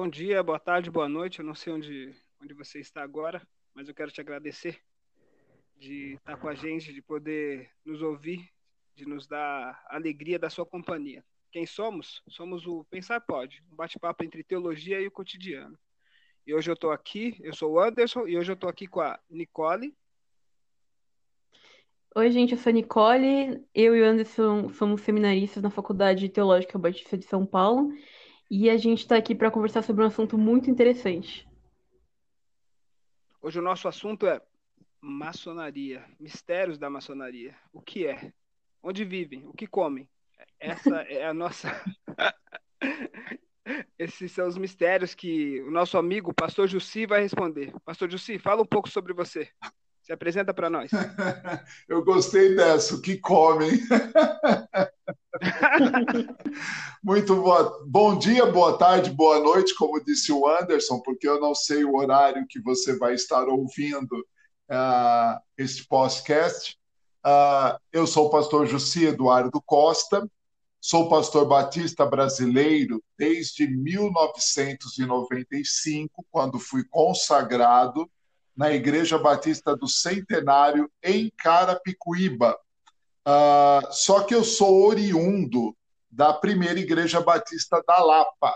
bom dia, boa tarde, boa noite. Eu não sei onde, onde você está agora, mas eu quero te agradecer de estar com a gente, de poder nos ouvir, de nos dar alegria da sua companhia. Quem somos? Somos o Pensar Pode, um bate-papo entre teologia e o cotidiano. E hoje eu estou aqui, eu sou o Anderson, e hoje eu estou aqui com a Nicole. Oi, gente, eu sou a Nicole. Eu e o Anderson somos seminaristas na Faculdade Teológica Batista de São Paulo. E a gente está aqui para conversar sobre um assunto muito interessante. Hoje o nosso assunto é maçonaria, mistérios da maçonaria. O que é? Onde vivem? O que comem? Essa é a nossa. Esses são os mistérios que o nosso amigo Pastor Jussi vai responder. Pastor Jussi, fala um pouco sobre você. Se apresenta para nós. Eu gostei dessa, o que comem. Muito boa, bom dia, boa tarde, boa noite, como disse o Anderson, porque eu não sei o horário que você vai estar ouvindo uh, este podcast. Uh, eu sou o pastor Jussi Eduardo Costa, sou pastor batista brasileiro desde 1995, quando fui consagrado na Igreja Batista do Centenário, em Carapicuíba. Uh, só que eu sou oriundo da primeira Igreja Batista da Lapa.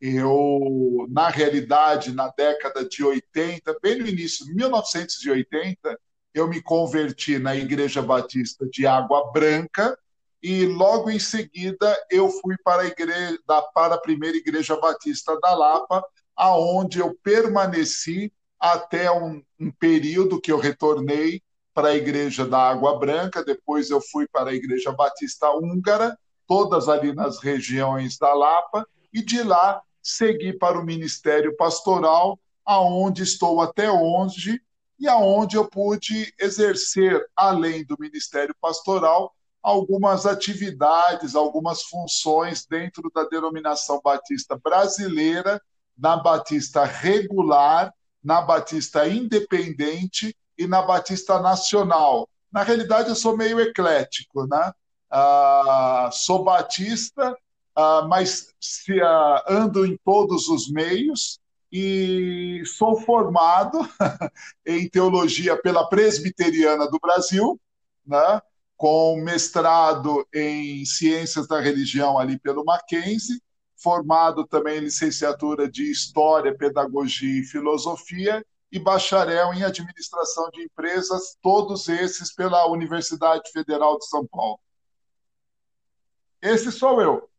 Eu, na realidade, na década de 80, bem no início, 1980, eu me converti na Igreja Batista de Água Branca e logo em seguida eu fui para a igreja para a primeira Igreja Batista da Lapa, aonde eu permaneci até um, um período que eu retornei para a Igreja da Água Branca, depois eu fui para a Igreja Batista Húngara, todas ali nas regiões da Lapa, e de lá segui para o Ministério Pastoral, aonde estou até hoje e aonde eu pude exercer, além do Ministério Pastoral, algumas atividades, algumas funções dentro da denominação batista brasileira, na Batista regular, na Batista independente e na Batista Nacional. Na realidade, eu sou meio eclético, né? Ah, sou batista, ah, mas se, ah, ando em todos os meios e sou formado em teologia pela Presbiteriana do Brasil, né? com mestrado em ciências da religião ali pelo Mackenzie, formado também em licenciatura de História, Pedagogia e Filosofia e bacharel em administração de empresas, todos esses pela Universidade Federal de São Paulo. Esse sou eu.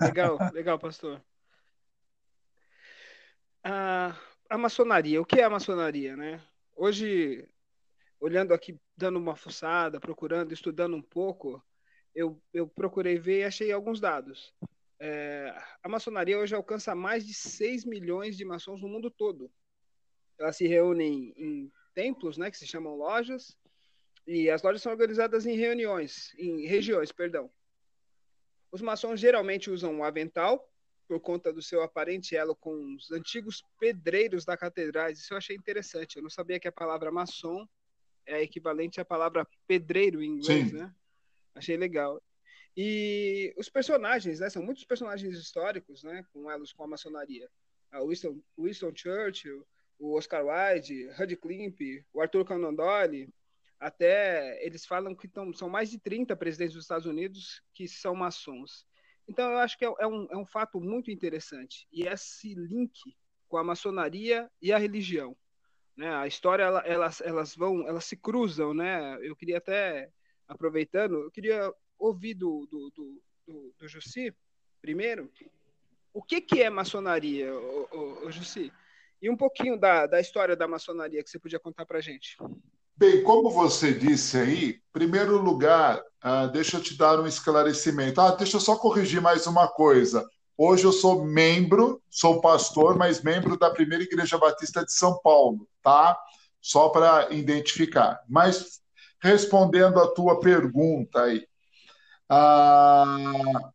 Legal, legal, pastor. A, maçonaria, o que é a maçonaria, né? Hoje, olhando aqui, dando uma fuçada, procurando, estudando um pouco, eu, eu procurei ver e achei alguns dados. É, a maçonaria hoje alcança mais de 6 milhões de maçons no mundo todo. Elas se reúnem em templos, né, que se chamam lojas, e as lojas são organizadas em reuniões, em regiões, perdão. Os maçons geralmente usam um avental, por conta do seu aparente elo com os antigos pedreiros da catedrais. Isso eu achei interessante. Eu não sabia que a palavra maçom é equivalente à palavra pedreiro em inglês, Sim. né? Achei legal. E os personagens, né? São muitos personagens históricos, né? Com elos com a maçonaria. O Winston, Winston Churchill, o Oscar Wilde, Rudd Klimp, o Arthur Conan Doyle, até eles falam que tão, são mais de 30 presidentes dos Estados Unidos que são maçons. Então eu acho que é, é, um, é um fato muito interessante. E esse link com a maçonaria e a religião. Né? A história, ela, elas, elas vão, elas se cruzam, né? Eu queria até, aproveitando, eu queria ouvir do, do, do, do, do Jussi, primeiro, o que, que é maçonaria, o, o Jussi? E um pouquinho da, da história da maçonaria que você podia contar para a gente. Bem, como você disse aí, primeiro lugar, ah, deixa eu te dar um esclarecimento. Ah, deixa eu só corrigir mais uma coisa. Hoje eu sou membro, sou pastor, mas membro da Primeira Igreja Batista de São Paulo, tá? Só para identificar. Mas respondendo a tua pergunta aí, ah,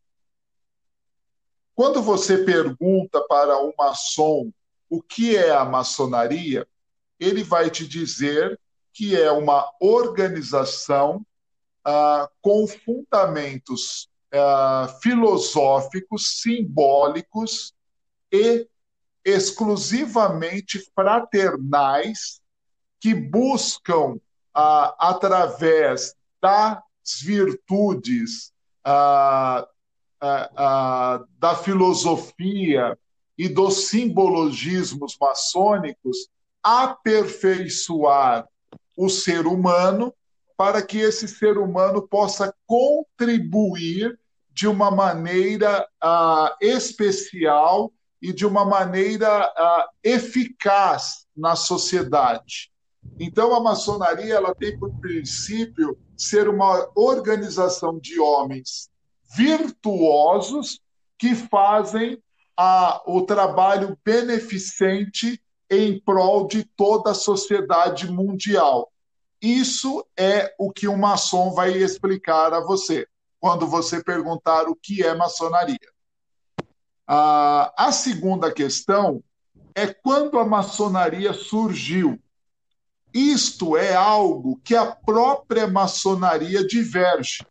quando você pergunta para um maçom o que é a maçonaria, ele vai te dizer que é uma organização ah, com fundamentos uh, filosóficos, simbólicos e exclusivamente fraternais que buscam, uh, através das virtudes uh, da filosofia e dos simbologismos maçônicos, aperfeiçoar o ser humano para que esse ser humano possa contribuir de uma maneira uh, especial e de uma maneira uh, eficaz na sociedade. Então, a maçonaria ela tem por princípio ser uma organização de homens virtuosos que fazem a, o trabalho beneficente em prol de toda a sociedade mundial. Isso é o que um maçom vai explicar a você quando você perguntar o que é maçonaria. a segunda questão é quando a maçonaria surgiu. Isto é algo que a própria maçonaria diverge.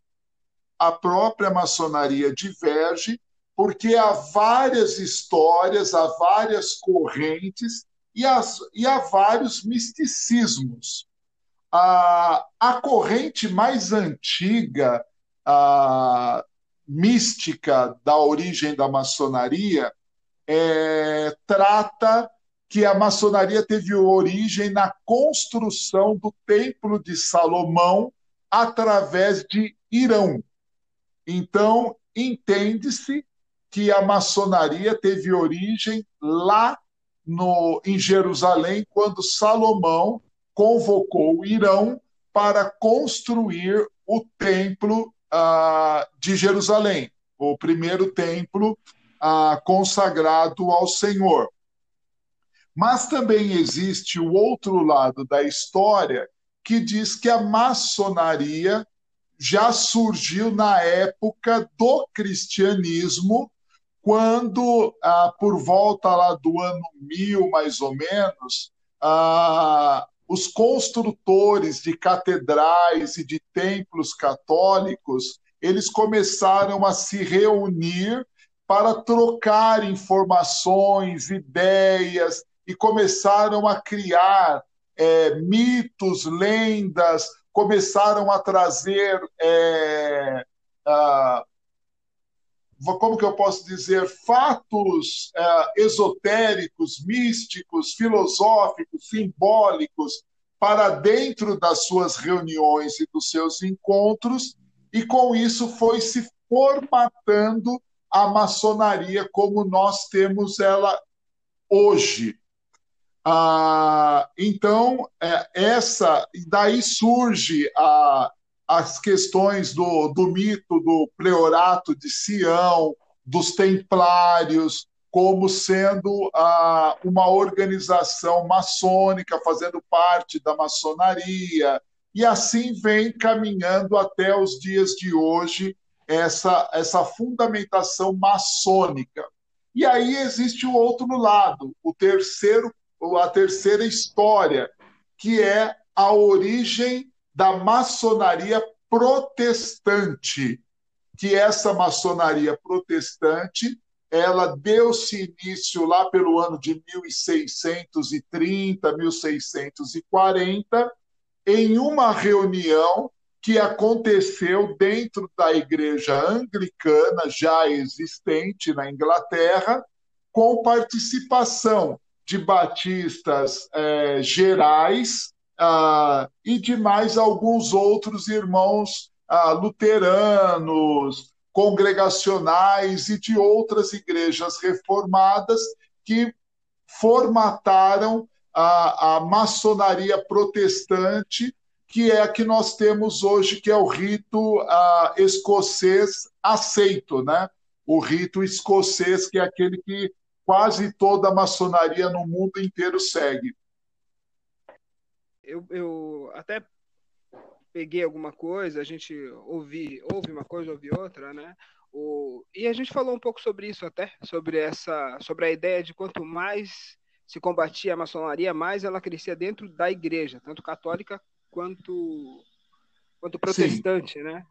A própria maçonaria diverge porque há várias histórias, há várias correntes e, e há vários misticismos. A, a corrente mais antiga, a, mística da origem da maçonaria, é, trata que a maçonaria teve origem na construção do Templo de Salomão através de Irão. Então, entende-se que a maçonaria teve origem lá no, em Jerusalém, quando Salomão convocou o Irão para construir o templo ah, de Jerusalém, o primeiro templo ah, consagrado ao Senhor. Mas também existe o outro lado da história que diz que a maçonaria já surgiu na época do cristianismo, quando, ah, por volta lá do ano mil, mais ou menos, ah, os construtores de catedrais e de templos católicos, eles começaram a se reunir para trocar informações, ideias, e começaram a criar é, mitos, lendas, começaram a trazer é, como que eu posso dizer, fatos é, esotéricos, místicos, filosóficos, simbólicos para dentro das suas reuniões e dos seus encontros, e com isso foi se formatando a maçonaria como nós temos ela hoje. Ah, então, é, essa, daí surge a, as questões do, do mito do pleorato de Sião, dos templários, como sendo ah, uma organização maçônica, fazendo parte da maçonaria, e assim vem caminhando até os dias de hoje essa, essa fundamentação maçônica. E aí existe o outro lado, o terceiro, a terceira história, que é a origem da maçonaria protestante, que essa maçonaria protestante ela deu-se início lá pelo ano de 1630, 1640, em uma reunião que aconteceu dentro da igreja anglicana já existente na Inglaterra, com participação de batistas eh, gerais ah, e de mais alguns outros irmãos ah, luteranos, congregacionais e de outras igrejas reformadas que formataram a, a maçonaria protestante, que é a que nós temos hoje, que é o rito ah, escocês aceito, né? O rito escocês, que é aquele que quase toda a maçonaria no mundo inteiro segue eu, eu até peguei alguma coisa, a gente ouvi, ouve uma coisa, ouve outra, né? O, e a gente falou um pouco sobre isso até, sobre essa, sobre a ideia de quanto mais se combatia a maçonaria, mais ela crescia dentro da igreja, tanto católica quanto quanto protestante, Sim. né?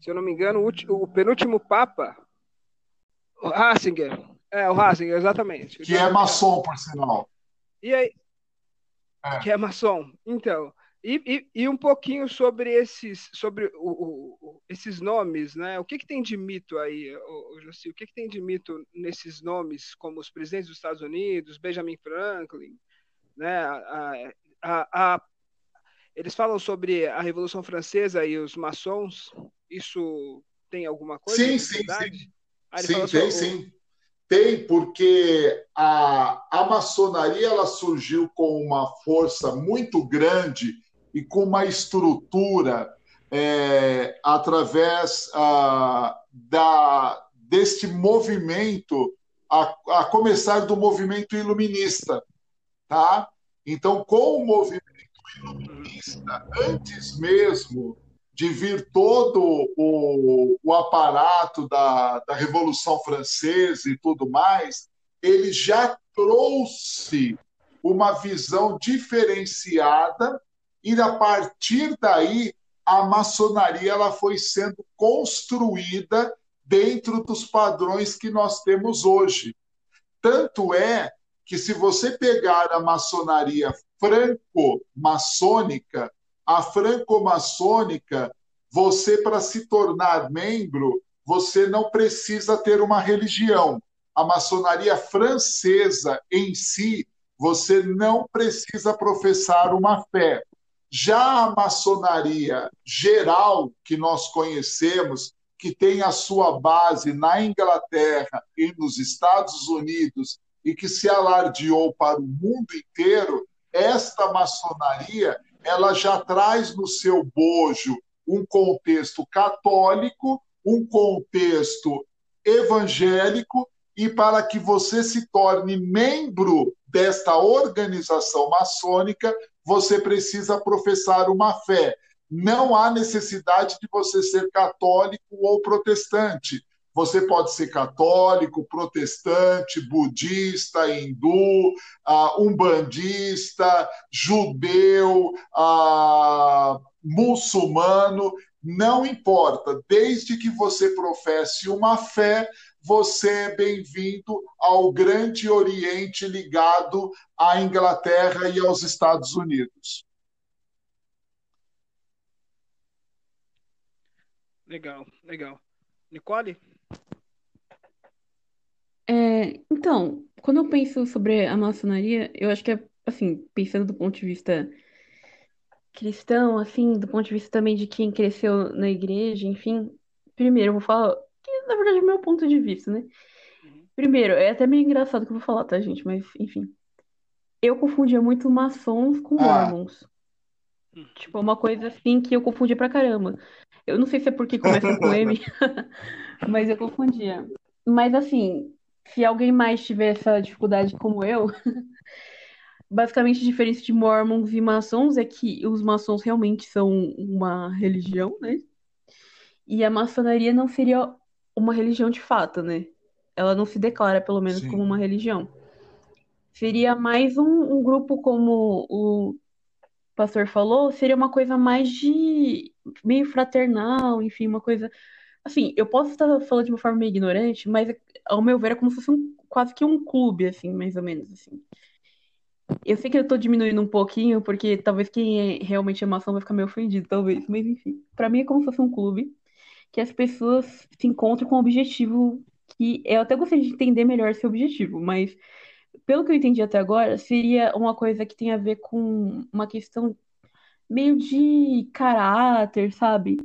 se eu não me engano, o, o penúltimo Papa, Ratzinger, é, o Ratzinger, exatamente. Que é maçom, por sinal. E aí, é. que é maçom. Então, e, e, e, um pouquinho sobre esses, sobre o, o, esses nomes, né? O que, que tem de mito aí, o, o, Jussi? O que, que tem de mito nesses nomes, como os presidentes dos Estados Unidos, Benjamin Franklin, né? A, a, a, eles falam sobre a Revolução Francesa e os maçons. Isso tem alguma coisa? Sim, sim, sim. Ah, sim, tem, sim. Tem, porque a, a maçonaria ela surgiu com uma força muito grande e com uma estrutura é, através ah, da, deste movimento, a, a, começar do movimento iluminista. Tá? Então, com o movimento iluminista, antes mesmo de vir todo o, o aparato da, da Revolução Francesa e tudo mais, ele já trouxe uma visão diferenciada e a partir daí a maçonaria ela foi sendo construída dentro dos padrões que nós temos hoje. Tanto é que se você pegar a maçonaria franco-maçônica, a franco-maçônica, você para se tornar membro, você não precisa ter uma religião. A maçonaria francesa em si, você não precisa professar uma fé. Já a maçonaria geral que nós conhecemos, que tem a sua base na Inglaterra e nos Estados Unidos e que se alardeou para o mundo inteiro, esta maçonaria ela já traz no seu bojo um contexto católico, um contexto evangélico e para que você se torne membro desta organização maçônica, você precisa professar uma fé. Não há necessidade de você ser católico ou protestante. Você pode ser católico, protestante, budista, hindu, uh, umbandista, judeu, uh, muçulmano, não importa, desde que você professe uma fé, você é bem-vindo ao Grande Oriente ligado à Inglaterra e aos Estados Unidos. Legal, legal. Nicole? É, então, quando eu penso sobre a maçonaria, eu acho que é, assim, pensando do ponto de vista cristão, assim, do ponto de vista também de quem cresceu na igreja, enfim, primeiro eu vou falar na verdade, é o meu ponto de vista, né? Uhum. Primeiro, é até meio engraçado que eu vou falar, tá, gente? Mas, enfim. Eu confundia muito maçons com ah. mormons. Hum. Tipo, uma coisa assim que eu confundia pra caramba. Eu não sei se é porque começa com M, mas eu confundia. Mas, assim, se alguém mais tiver essa dificuldade como eu, basicamente a diferença de mormons e maçons é que os maçons realmente são uma religião, né? E a maçonaria não seria uma religião de fato, né? Ela não se declara, pelo menos, Sim. como uma religião. Seria mais um, um grupo, como o pastor falou, seria uma coisa mais de meio fraternal, enfim, uma coisa. Assim, eu posso estar falando de uma forma meio ignorante, mas ao meu ver é como se fosse um, quase que um clube, assim, mais ou menos, assim. Eu sei que eu tô diminuindo um pouquinho, porque talvez quem é realmente é maçom vai ficar meio ofendido, talvez, mas enfim. Pra mim é como se fosse um clube que as pessoas se encontram com um objetivo que eu até gostaria de entender melhor esse objetivo, mas pelo que eu entendi até agora, seria uma coisa que tem a ver com uma questão meio de caráter, sabe?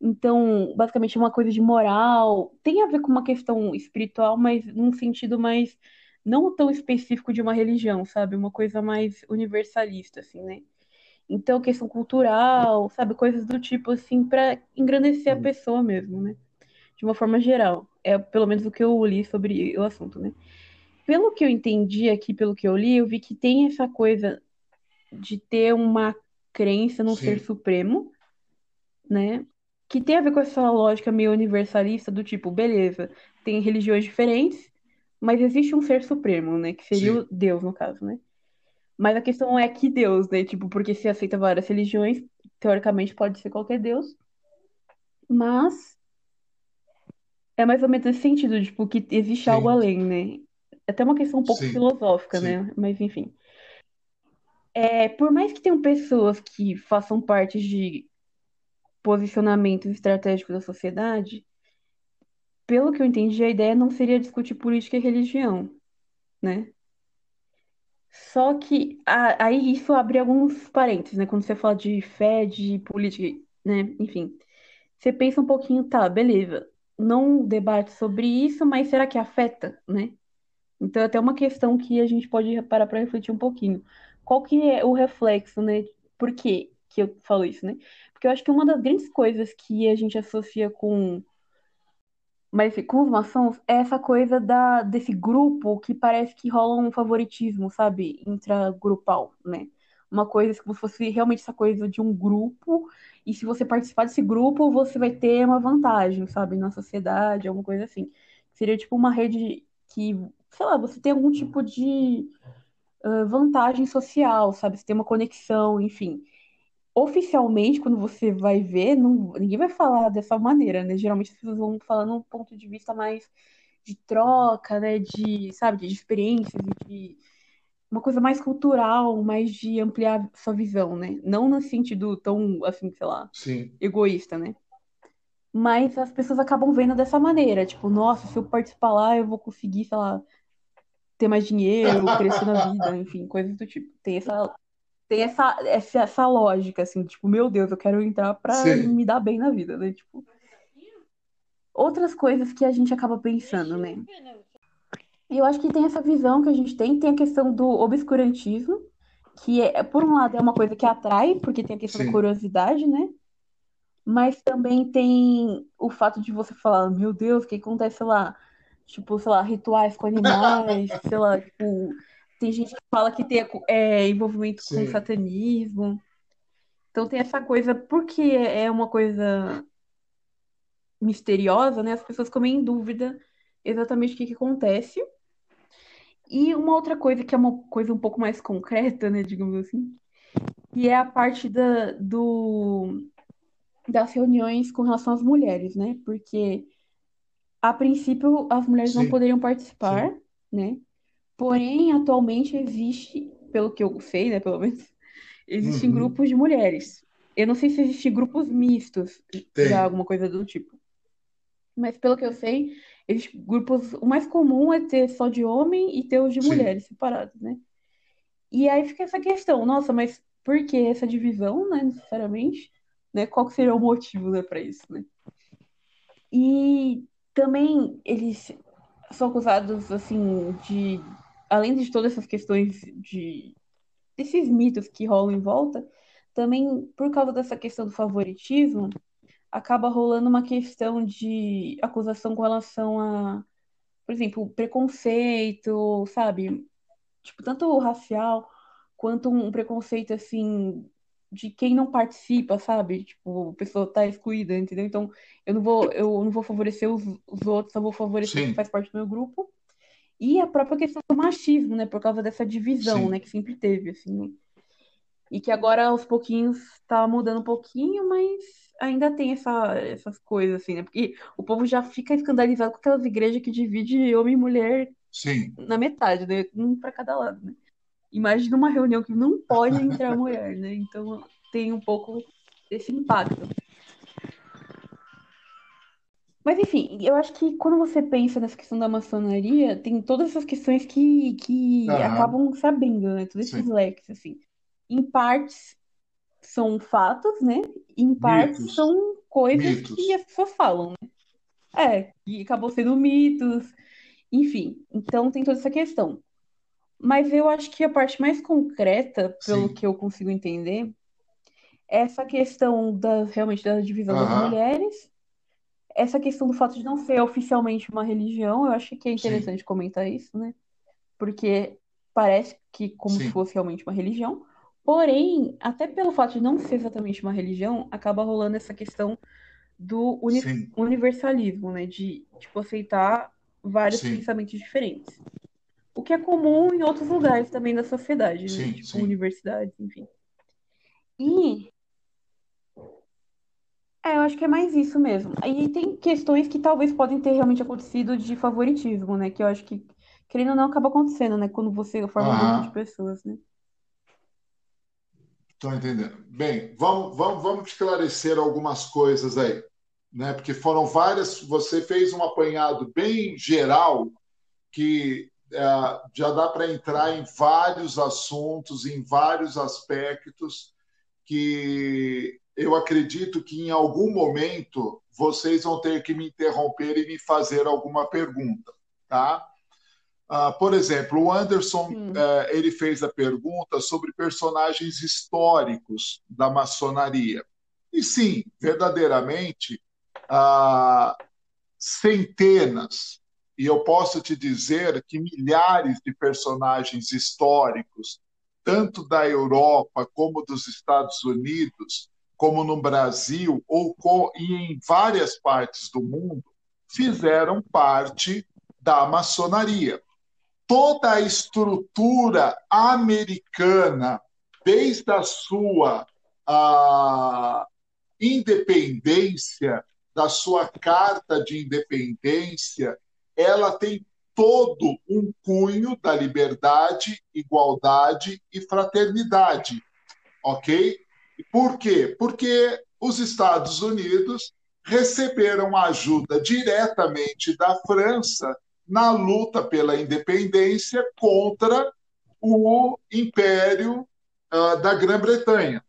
Então, basicamente, é uma coisa de moral. Tem a ver com uma questão espiritual, mas num sentido mais não tão específico de uma religião, sabe? Uma coisa mais universalista, assim, né? Então, questão cultural, sabe, coisas do tipo assim, para engrandecer a pessoa mesmo, né? De uma forma geral. É pelo menos o que eu li sobre o assunto, né? Pelo que eu entendi aqui, pelo que eu li, eu vi que tem essa coisa de ter uma crença no Sim. ser supremo, né? Que tem a ver com essa lógica meio universalista do tipo, beleza, tem religiões diferentes, mas existe um ser supremo, né? Que seria Sim. o Deus, no caso, né? Mas a questão é que Deus, né? Tipo, porque se aceita várias religiões, teoricamente pode ser qualquer Deus. mas é mais ou menos nesse sentido, tipo, que existe algo Sim, além, né? É até uma questão um pouco sim, filosófica, né? Mas enfim. É, por mais que tenham pessoas que façam parte de posicionamentos estratégicos da sociedade, pelo que eu entendi, a ideia não seria discutir política e religião, né? Só que a- aí isso abre alguns parênteses, né? Quando você fala de fé, de política, né? Enfim, você pensa um pouquinho, tá, beleza. Não debate sobre isso, mas será que afeta, né? Então, é até uma questão que a gente pode parar para refletir um pouquinho. Qual que é o reflexo, né? Por que que eu falo isso, né? Porque eu acho que uma das grandes coisas que a gente associa com, mas com os maçons é essa coisa da, desse grupo que parece que rola um favoritismo, sabe? Intragrupal, né? Uma coisa como se fosse realmente essa coisa de um grupo, e se você participar desse grupo, você vai ter uma vantagem, sabe? Na sociedade, alguma coisa assim. Seria tipo uma rede que, sei lá, você tem algum tipo de ah, vantagem social, sabe? Você tem uma conexão, enfim. Oficialmente, quando você vai ver, não, ninguém vai falar dessa maneira, né? Geralmente as pessoas vão falar num ponto de vista mais de troca, né? De, sabe, de experiências, de uma coisa mais cultural, mais de ampliar sua visão, né? Não no sentido tão, assim, sei lá, sim. egoísta, né? Mas as pessoas acabam vendo dessa maneira, tipo, nossa, se eu participar lá, eu vou conseguir, sei lá, ter mais dinheiro, crescer na vida, enfim, coisas do tipo. Tem essa, tem essa, essa, essa lógica, assim, tipo, meu Deus, eu quero entrar pra Sim, me dar bem na vida, né? Tipo, outras coisas que a gente acaba pensando, né? E eu acho que tem essa visão que a gente tem, tem a questão do obscurantismo, que é, por um lado é uma coisa que atrai, porque tem a questão da sim. curiosidade, né? Mas também tem o fato de você falar, meu Deus, o que acontece lá? Tipo, sei lá, rituais com animais, sei lá, tipo, tem gente que fala que tem é, envolvimento com Sim, satanismo. Então tem essa coisa, porque é uma coisa misteriosa, né? As pessoas ficam meio em dúvida exatamente o que que acontece. E uma outra coisa que é uma coisa um pouco mais concreta, né, digamos assim, que é a parte da, do, das reuniões com relação às mulheres, né? Porque a princípio as mulheres não sim, poderiam sim. participar, né? Porém, atualmente existe, pelo que eu sei, né, pelo menos, existem Uhum. grupos de mulheres. Eu não sei se existem grupos mistos, já alguma coisa do tipo. Mas pelo que eu sei, existem grupos. O mais comum é ter só de homem e ter os de sim. mulheres separados, né? E aí fica essa questão, nossa, mas por que essa divisão, né, necessariamente? Né? Qual que seria o motivo, né, para isso, né? E também eles são acusados, assim, de, além de todas essas questões de, desses mitos que rolam em volta, também por causa dessa questão do favoritismo, acaba rolando uma questão de acusação com relação a, por exemplo, preconceito, sabe? Tipo, tanto racial quanto um preconceito, assim, de quem não participa, sabe? Tipo, a pessoa tá excluída, entendeu? Então, eu não vou, eu não vou favorecer os, os outros, eu vou favorecer quem Sim, faz parte do meu grupo. E a própria questão do machismo, né? Por causa dessa divisão, né? sim, Que sempre teve, assim, né? E que agora, aos pouquinhos, tá mudando um pouquinho, mas ainda tem essa, essas coisas, assim, né? Porque o povo já fica escandalizado com aquelas igrejas que divide homem e mulher sim. na metade, né? Um pra cada lado, né? Imagina uma reunião que não pode entrar mulher, né? Então tem um pouco desse impacto. Mas enfim, eu acho que quando você pensa nessa questão da maçonaria, tem todas essas questões que, que Aham, acabam se abrindo, né? Todos esses sim. leques, assim. Em partes são fatos, né? Em partes Mitos, são coisas que mitos. as pessoas falam, né? É, e acabou sendo mitos, enfim. Então tem toda essa questão. Mas eu acho que a parte mais concreta, pelo Sim. que eu consigo entender, é essa questão da, realmente da divisão das Aham, mulheres, essa questão do fato de não ser oficialmente uma religião, eu acho que é sim, interessante comentar isso, né? Porque parece que como se sim, fosse realmente uma religião. Porém, até pelo fato de não ser exatamente uma religião, acaba rolando essa questão do uni- sim, universalismo, né? De, tipo, aceitar vários sim, pensamentos diferentes. O que é comum em outros lugares também da sociedade, né? sim, Tipo, sim. universidades, enfim. E É, eu acho que é mais isso mesmo. Aí tem questões que talvez podem ter realmente acontecido de favoritismo, né? Que eu acho que, querendo ou não, acaba acontecendo, né? Quando você forma um grupo de pessoas, né? Estou entendendo. Bem, vamos, vamos, vamos esclarecer algumas coisas aí, né? Porque foram várias. Você fez um apanhado bem geral que é, já dá para entrar em vários assuntos, em vários aspectos que eu acredito que em algum momento vocês vão ter que me interromper e me fazer alguma pergunta, tá? Uh, por exemplo, o Anderson uh, ele fez a pergunta sobre personagens históricos da maçonaria. E sim, verdadeiramente, uh, centenas, e eu posso te dizer que milhares de personagens históricos, tanto da Europa como dos Estados Unidos, como no Brasil ou e em várias partes do mundo, fizeram parte da maçonaria toda a estrutura americana, desde a sua a, independência, da sua carta de independência, ela tem todo um cunho da liberdade, igualdade e fraternidade. Ok? Por quê? Porque os Estados Unidos receberam ajuda diretamente da França na luta pela independência contra o Império uh, da Grã-Bretanha.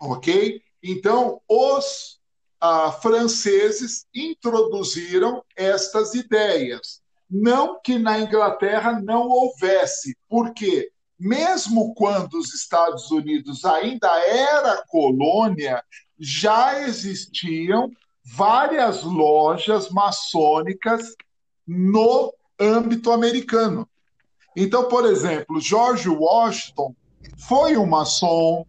Ok? Então, os uh, franceses introduziram estas ideias. Não que na Inglaterra não houvesse, porque mesmo quando os Estados Unidos ainda era colônia, já existiam várias lojas maçônicas no âmbito americano. Então, por exemplo, George Washington foi um maçom,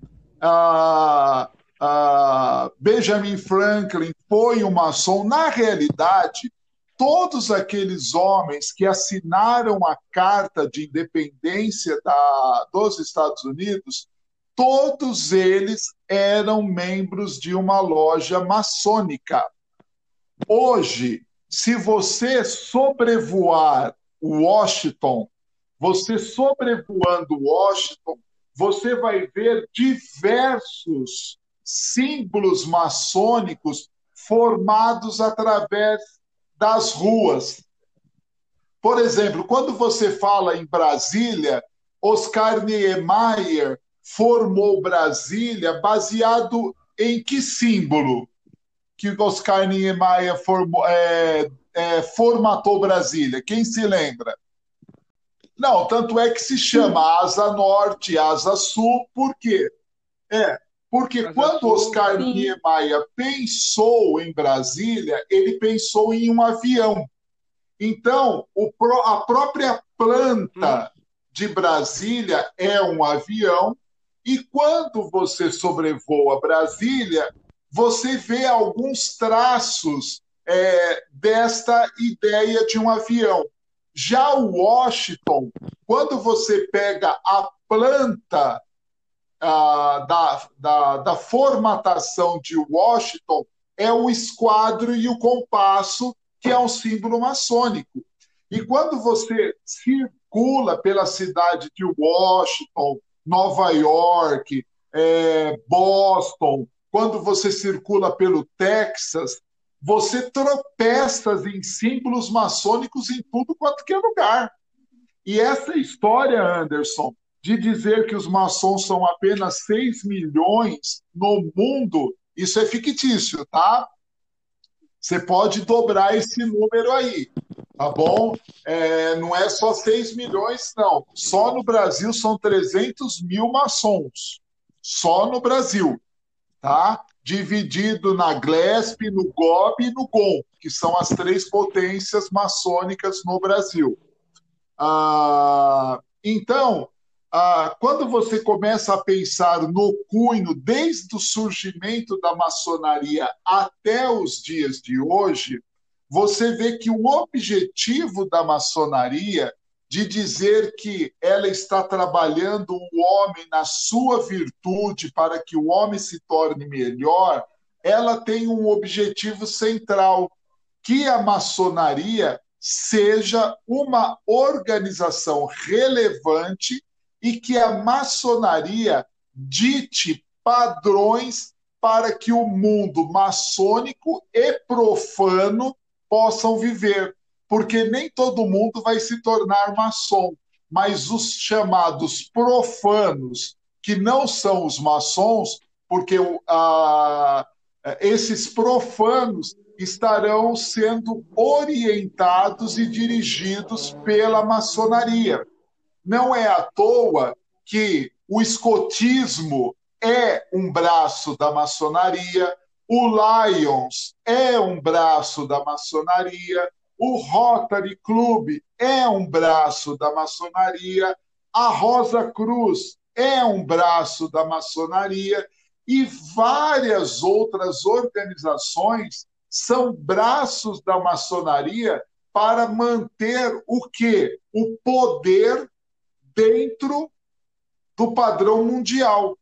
Benjamin Franklin foi um maçom. Na realidade, todos aqueles homens que assinaram a Carta de Independência da, dos Estados Unidos, todos eles eram membros de uma loja maçônica. Hoje, se você sobrevoar Washington, você sobrevoando Washington, você vai ver diversos símbolos maçônicos formados através das ruas. Por exemplo, quando você fala em Brasília, Oscar Niemeyer formou Brasília baseado em que símbolo? que Oscar Niemeyer formou, é, é, formatou Brasília? Quem se lembra? Não, tanto é que se chama Asa Norte, Asa Sul, por quê? É, porque Asa quando Sul, Oscar sim. Niemeyer pensou em Brasília, ele pensou em um avião. Então, a própria planta hum. de Brasília é um avião, e quando você sobrevoa Brasília, você vê alguns traços é, desta ideia de um avião. Já o Washington, quando você pega a planta ah, da, da, da formatação de Washington, é o esquadro e o compasso, que é um símbolo maçônico. E quando você circula pela cidade de Washington, Nova York, é, Boston, quando você circula pelo Texas, você tropeça em símbolos maçônicos em tudo quanto que é lugar. E essa história, Anderson, de dizer que os maçons são apenas 6 milhões no mundo, isso é fictício, tá? Você pode dobrar esse número aí, tá bom? É, não é só 6 milhões, não. Só no Brasil são 300 mil maçons. Só no Brasil tá? dividido na GLESP, no GOB e no GOM, que são as três potências maçônicas no Brasil. Ah, então, ah, quando você começa a pensar no cunho, desde o surgimento da maçonaria até os dias de hoje, você vê que o objetivo da maçonaria de dizer que ela está trabalhando o homem na sua virtude para que o homem se torne melhor, ela tem um objetivo central, que a maçonaria seja uma organização relevante e que a maçonaria dite padrões para que o mundo maçônico e profano possam viver, porque nem todo mundo vai se tornar maçom, mas os chamados profanos, que não são os maçons, porque uh, esses profanos estarão sendo orientados e dirigidos pela maçonaria. Não é à toa que o escotismo é um braço da maçonaria, o Lions é um braço da maçonaria, o Rotary Club é um braço da maçonaria, a Rosa Cruz é um braço da maçonaria e várias outras organizações são braços da maçonaria para manter o quê? O poder dentro do padrão mundial.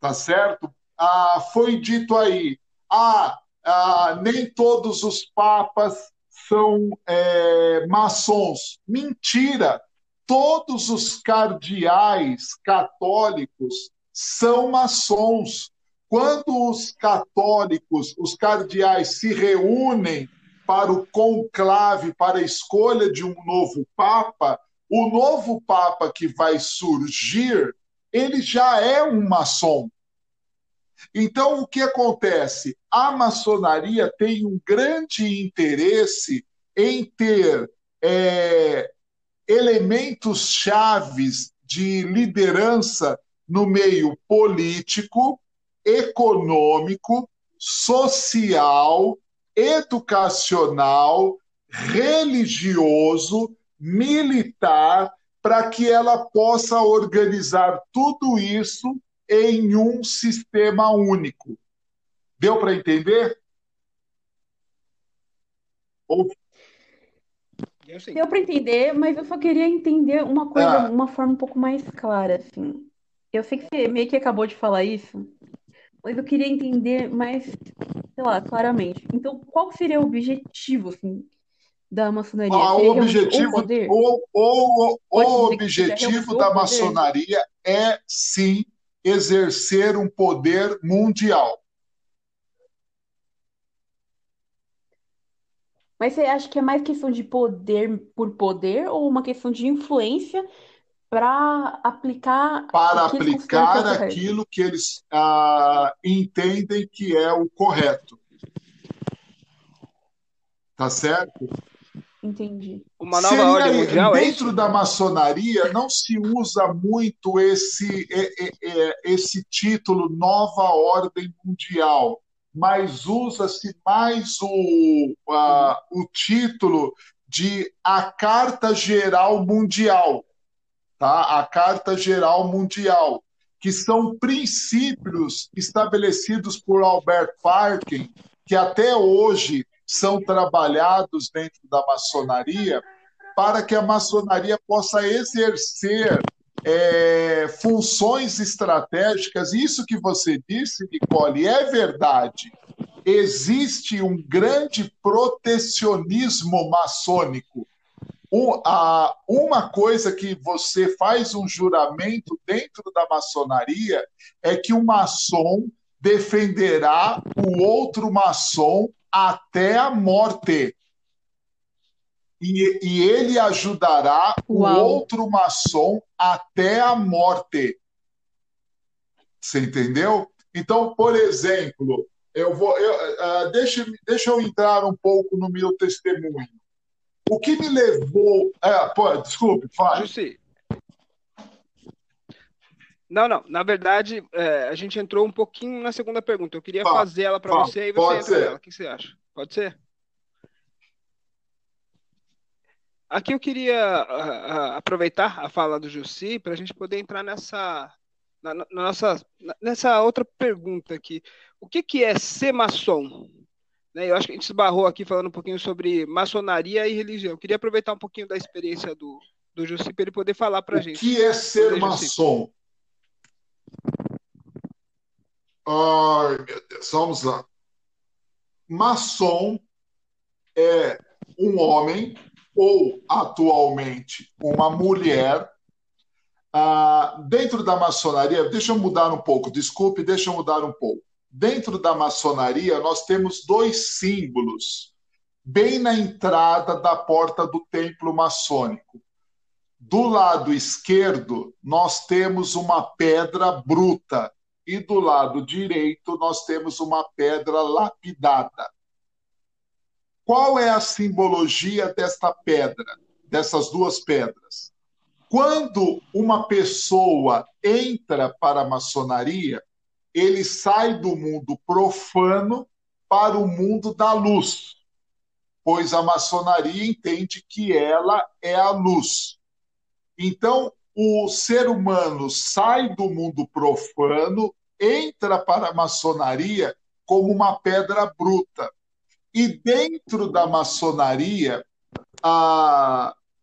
Tá certo? Ah, foi dito aí, ah, ah, nem todos os papas são é, maçons. Mentira! Todos os cardeais católicos são maçons. Quando os católicos, os cardeais, se reúnem para o conclave, para a escolha de um novo papa, o novo papa que vai surgir, ele já é um maçom. Então, o que acontece? A maçonaria tem um grande interesse em ter é, elementos chaves de liderança no meio político, econômico, social, educacional, religioso, militar, para que ela possa organizar tudo isso em um sistema único. Deu para entender? Ou... Deu para entender, mas eu só queria entender uma coisa, ah. uma forma um pouco mais clara, assim. Eu sei que você meio que acabou de falar isso, mas eu queria entender mais, sei lá, claramente. Então, qual seria o objetivo, assim, da maçonaria? Ah, o objetivo, o, o, o, o objetivo da maçonaria é, sim, exercer um poder mundial. Mas você acha que é mais questão de poder por poder ou uma questão de influência para aplicar para aplicar aquilo que eles ah, entendem que é o correto. Tá certo? Entendi. Uma nova Seria, ordem mundial é dentro é da maçonaria não se usa muito esse esse título nova ordem mundial, mas usa-se mais o, a, o título de a Carta Geral Mundial tá? a Carta Geral Mundial, que são princípios estabelecidos por Albert Parkin, que até hoje são trabalhados dentro da maçonaria, para que a maçonaria possa exercer é, funções estratégicas. Isso que você disse, Nicole, é verdade. Existe um grande protecionismo maçônico uma coisa que você faz um juramento dentro da maçonaria é que o maçom defenderá o outro maçom até a morte. E, e ele ajudará Uau. o outro maçom até a morte. Você entendeu? Então, por exemplo, eu vou. Eu, uh, deixa, deixa eu entrar um pouco no meu testemunho. O que me levou. É, pô, desculpe, fale. Jussi. Não, não. Na verdade, é, a gente entrou um pouquinho na segunda pergunta. Eu queria fala, fazer ela para você e você Pode ser. ela. O que você acha? Pode ser? Aqui eu queria aproveitar a fala do Jussi para a gente poder entrar nessa, na, na, nossa, nessa outra pergunta aqui. O que, que é ser maçom? Né? Eu acho que a gente esbarrou aqui falando um pouquinho sobre maçonaria e religião. Eu queria aproveitar um pouquinho da experiência do, do Jussi para ele poder falar para a gente. O que é ser maçom? Ai, meu Deus, vamos lá. Maçom é um homem ou atualmente uma mulher. Ah, dentro da maçonaria, deixa eu mudar um pouco, desculpe, deixa eu mudar um pouco. Dentro da maçonaria, nós temos dois símbolos bem na entrada da porta do templo maçônico. Do lado esquerdo, nós temos uma pedra bruta e do lado direito, nós temos uma pedra lapidada. Qual é a simbologia desta pedra, dessas duas pedras? Quando uma pessoa entra para a maçonaria, ele sai do mundo profano para o mundo da luz, pois a maçonaria entende que ela é a luz. Então, o ser humano sai do mundo profano, entra para a maçonaria como uma pedra bruta. E dentro da maçonaria,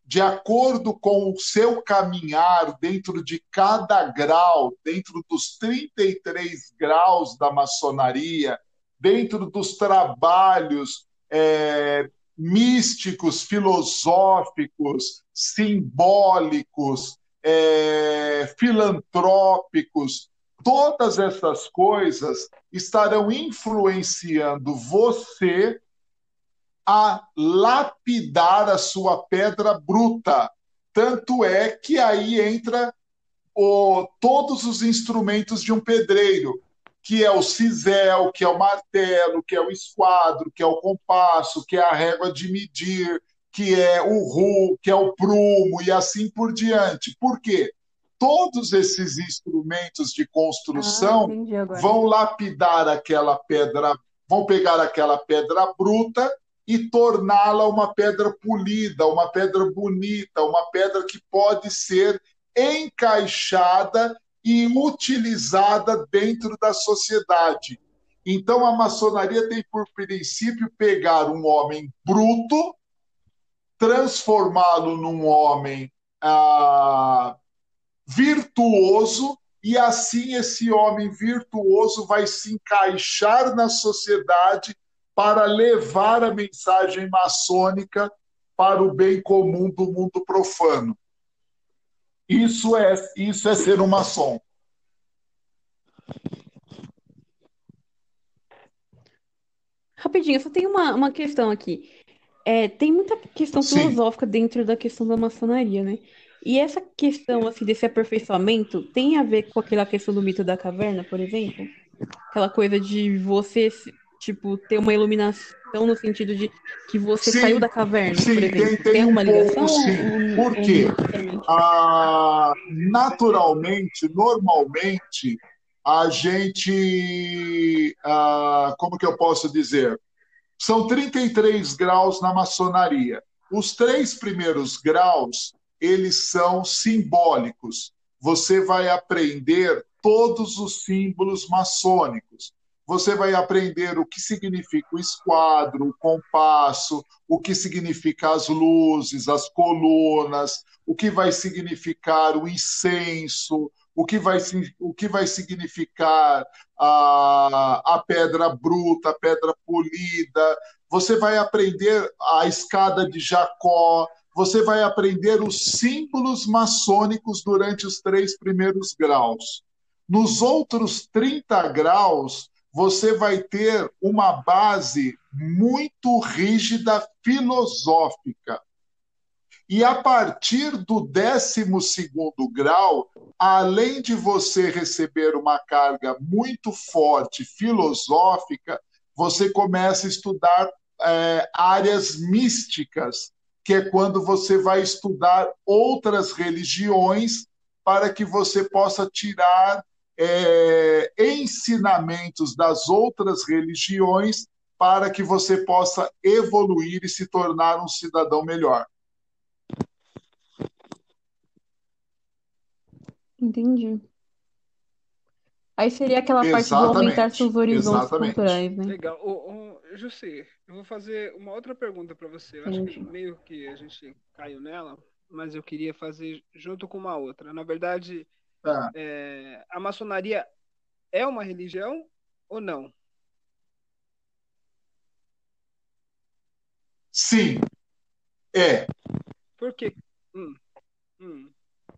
de acordo com o seu caminhar dentro de cada grau, dentro dos 33 graus da maçonaria, dentro dos trabalhos é, místicos, filosóficos, simbólicos, é, filantrópicos, todas essas coisas estarão influenciando você a lapidar a sua pedra bruta. Tanto é que aí entra o, todos os instrumentos de um pedreiro, que é o cisel, que é o martelo, que é o esquadro, que é o compasso, que é a régua de medir, que é o ru, que é o prumo e assim por diante. Por quê? todos esses instrumentos de construção ah, vão lapidar aquela pedra, vão pegar aquela pedra bruta e torná-la uma pedra polida, uma pedra bonita, uma pedra que pode ser encaixada e utilizada dentro da sociedade. Então, a maçonaria tem por princípio pegar um homem bruto, transformá-lo num homem ah, virtuoso, e assim esse homem virtuoso vai se encaixar na sociedade para levar a mensagem maçônica para o bem comum do mundo profano. Isso é, isso é ser um maçom. Rapidinho, só tem uma, uma questão aqui. É, tem muita questão Sim. filosófica dentro da questão da maçonaria, né? E essa questão assim desse aperfeiçoamento tem a ver com aquela questão do mito da caverna, por exemplo? Aquela coisa de você, tipo, ter uma iluminação no sentido de que você sim, saiu da caverna, sim, por exemplo. Tem, tem, tem uma ligação? Pouco, sim. Por quê? Ah, naturalmente, normalmente, a gente. Ah, como que eu posso dizer? São 33 graus na maçonaria. Os três primeiros graus eles são simbólicos. Você vai aprender todos os símbolos maçônicos. Você vai aprender o que significa o esquadro, o compasso, o que significa as luzes, as colunas, o que vai significar o incenso, o que vai, o que vai significar a, a pedra bruta, a pedra polida. Você vai aprender a escada de Jacó, você vai aprender os símbolos maçônicos durante os três primeiros graus. Nos outros 30 graus, você vai ter uma base muito rígida filosófica. E a partir do 12 grau, além de você receber uma carga muito forte filosófica, você começa a estudar é, áreas místicas que é quando você vai estudar outras religiões para que você possa tirar é, ensinamentos das outras religiões para que você possa evoluir e se tornar um cidadão melhor. Entendi. Aí seria aquela Exatamente. parte do aumentar seus horizontes Exatamente. culturais, né? Legal. Ô, ô, Jussi, eu vou fazer uma outra pergunta para você. Eu acho que meio que a gente caiu nela, mas eu queria fazer junto com uma outra. Na verdade, ah. é, a maçonaria é uma religião ou não? Sim, é. Por quê? Hum, hum.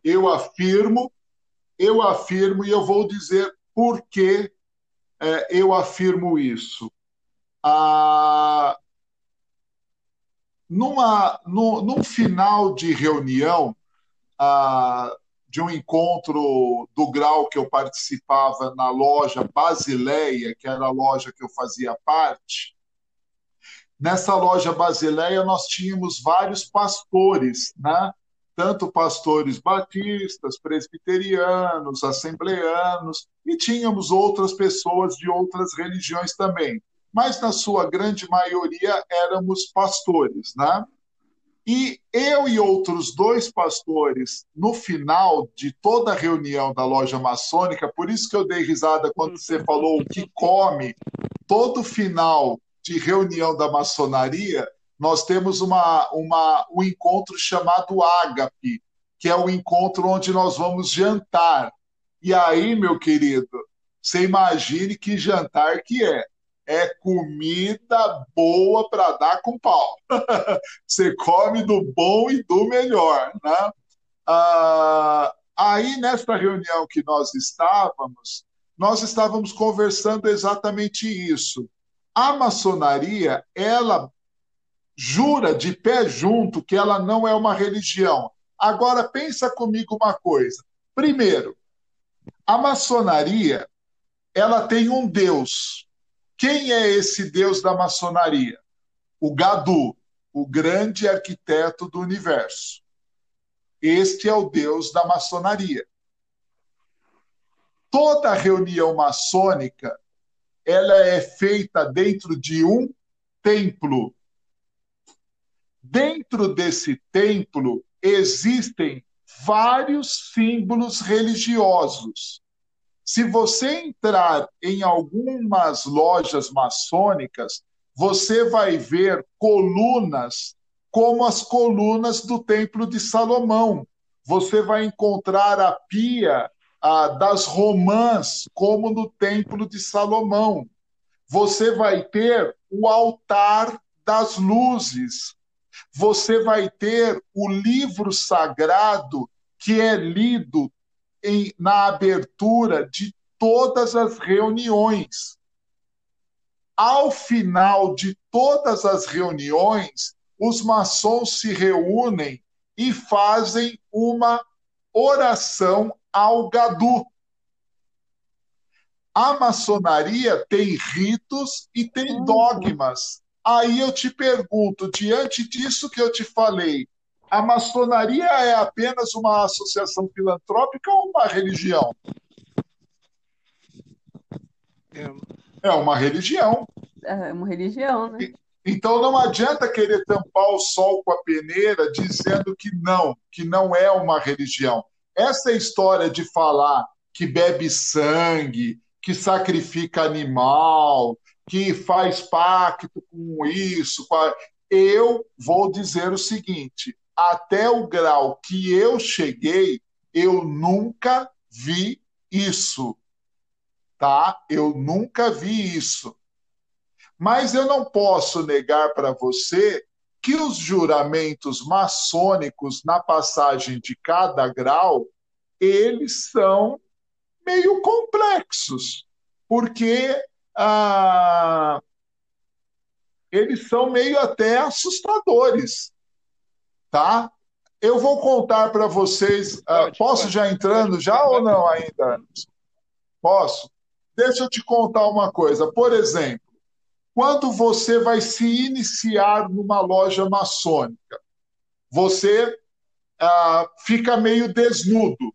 Eu afirmo, eu afirmo e eu vou dizer por que é, eu afirmo isso. Ah, numa, no, num final de reunião, ah, de um encontro do grau que eu participava na loja Basileia, que era a loja que eu fazia parte, nessa loja Basileia nós tínhamos vários pastores, né? Tanto pastores batistas, presbiterianos, assembleanos, e tínhamos outras pessoas de outras religiões também. Mas, na sua grande maioria, éramos pastores, né? E eu e outros dois pastores, no final de toda a reunião da loja maçônica, por isso que eu dei risada quando você falou o que come, todo final de reunião da maçonaria, nós temos uma, uma, um encontro chamado Ágape, que é o encontro onde nós vamos jantar. E aí, meu querido, você imagine que jantar que é. É comida boa para dar com pau. você come do bom e do melhor. Né? Ah, aí, nesta reunião que nós estávamos, nós estávamos conversando exatamente isso. A maçonaria, ela jura de pé junto que ela não é uma religião. Agora pensa comigo uma coisa. Primeiro, a maçonaria, ela tem um deus. Quem é esse deus da maçonaria? O Gadu, o grande arquiteto do universo. Este é o deus da maçonaria. Toda reunião maçônica, ela é feita dentro de um templo Dentro desse templo existem vários símbolos religiosos. Se você entrar em algumas lojas maçônicas, você vai ver colunas como as colunas do Templo de Salomão. Você vai encontrar a pia ah, das romãs, como no Templo de Salomão. Você vai ter o altar das luzes, você vai ter o livro sagrado que é lido em, na abertura de todas as reuniões. Ao final de todas as reuniões, os maçons se reúnem e fazem uma oração ao Gadu. A maçonaria tem ritos e tem uhum. dogmas. Aí eu te pergunto, diante disso que eu te falei, a maçonaria é apenas uma associação filantrópica ou uma religião? É, é uma religião. É uma religião, né? Então não adianta querer tampar o sol com a peneira dizendo que não, que não é uma religião. Essa história de falar que bebe sangue, que sacrifica animal, que faz pacto com isso. Eu vou dizer o seguinte: até o grau que eu cheguei, eu nunca vi isso. Tá? Eu nunca vi isso. Mas eu não posso negar para você que os juramentos maçônicos na passagem de cada grau, eles são meio complexos, porque ah, eles são meio até assustadores, tá? Eu vou contar para vocês. Ah, posso já entrando já ou não ainda? Posso? Deixa eu te contar uma coisa. Por exemplo, quando você vai se iniciar numa loja maçônica, você ah, fica meio desnudo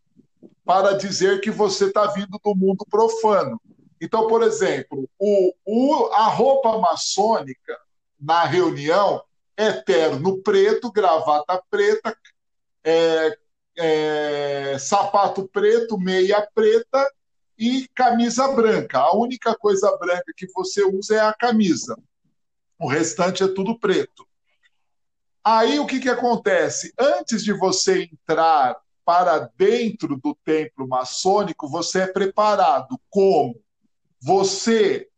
para dizer que você está vindo do mundo profano. Então, por exemplo, o, o, a roupa maçônica na reunião é terno preto, gravata preta, é, é, sapato preto, meia preta e camisa branca. A única coisa branca que você usa é a camisa. O restante é tudo preto. Aí o que, que acontece? Antes de você entrar para dentro do templo maçônico, você é preparado como? Você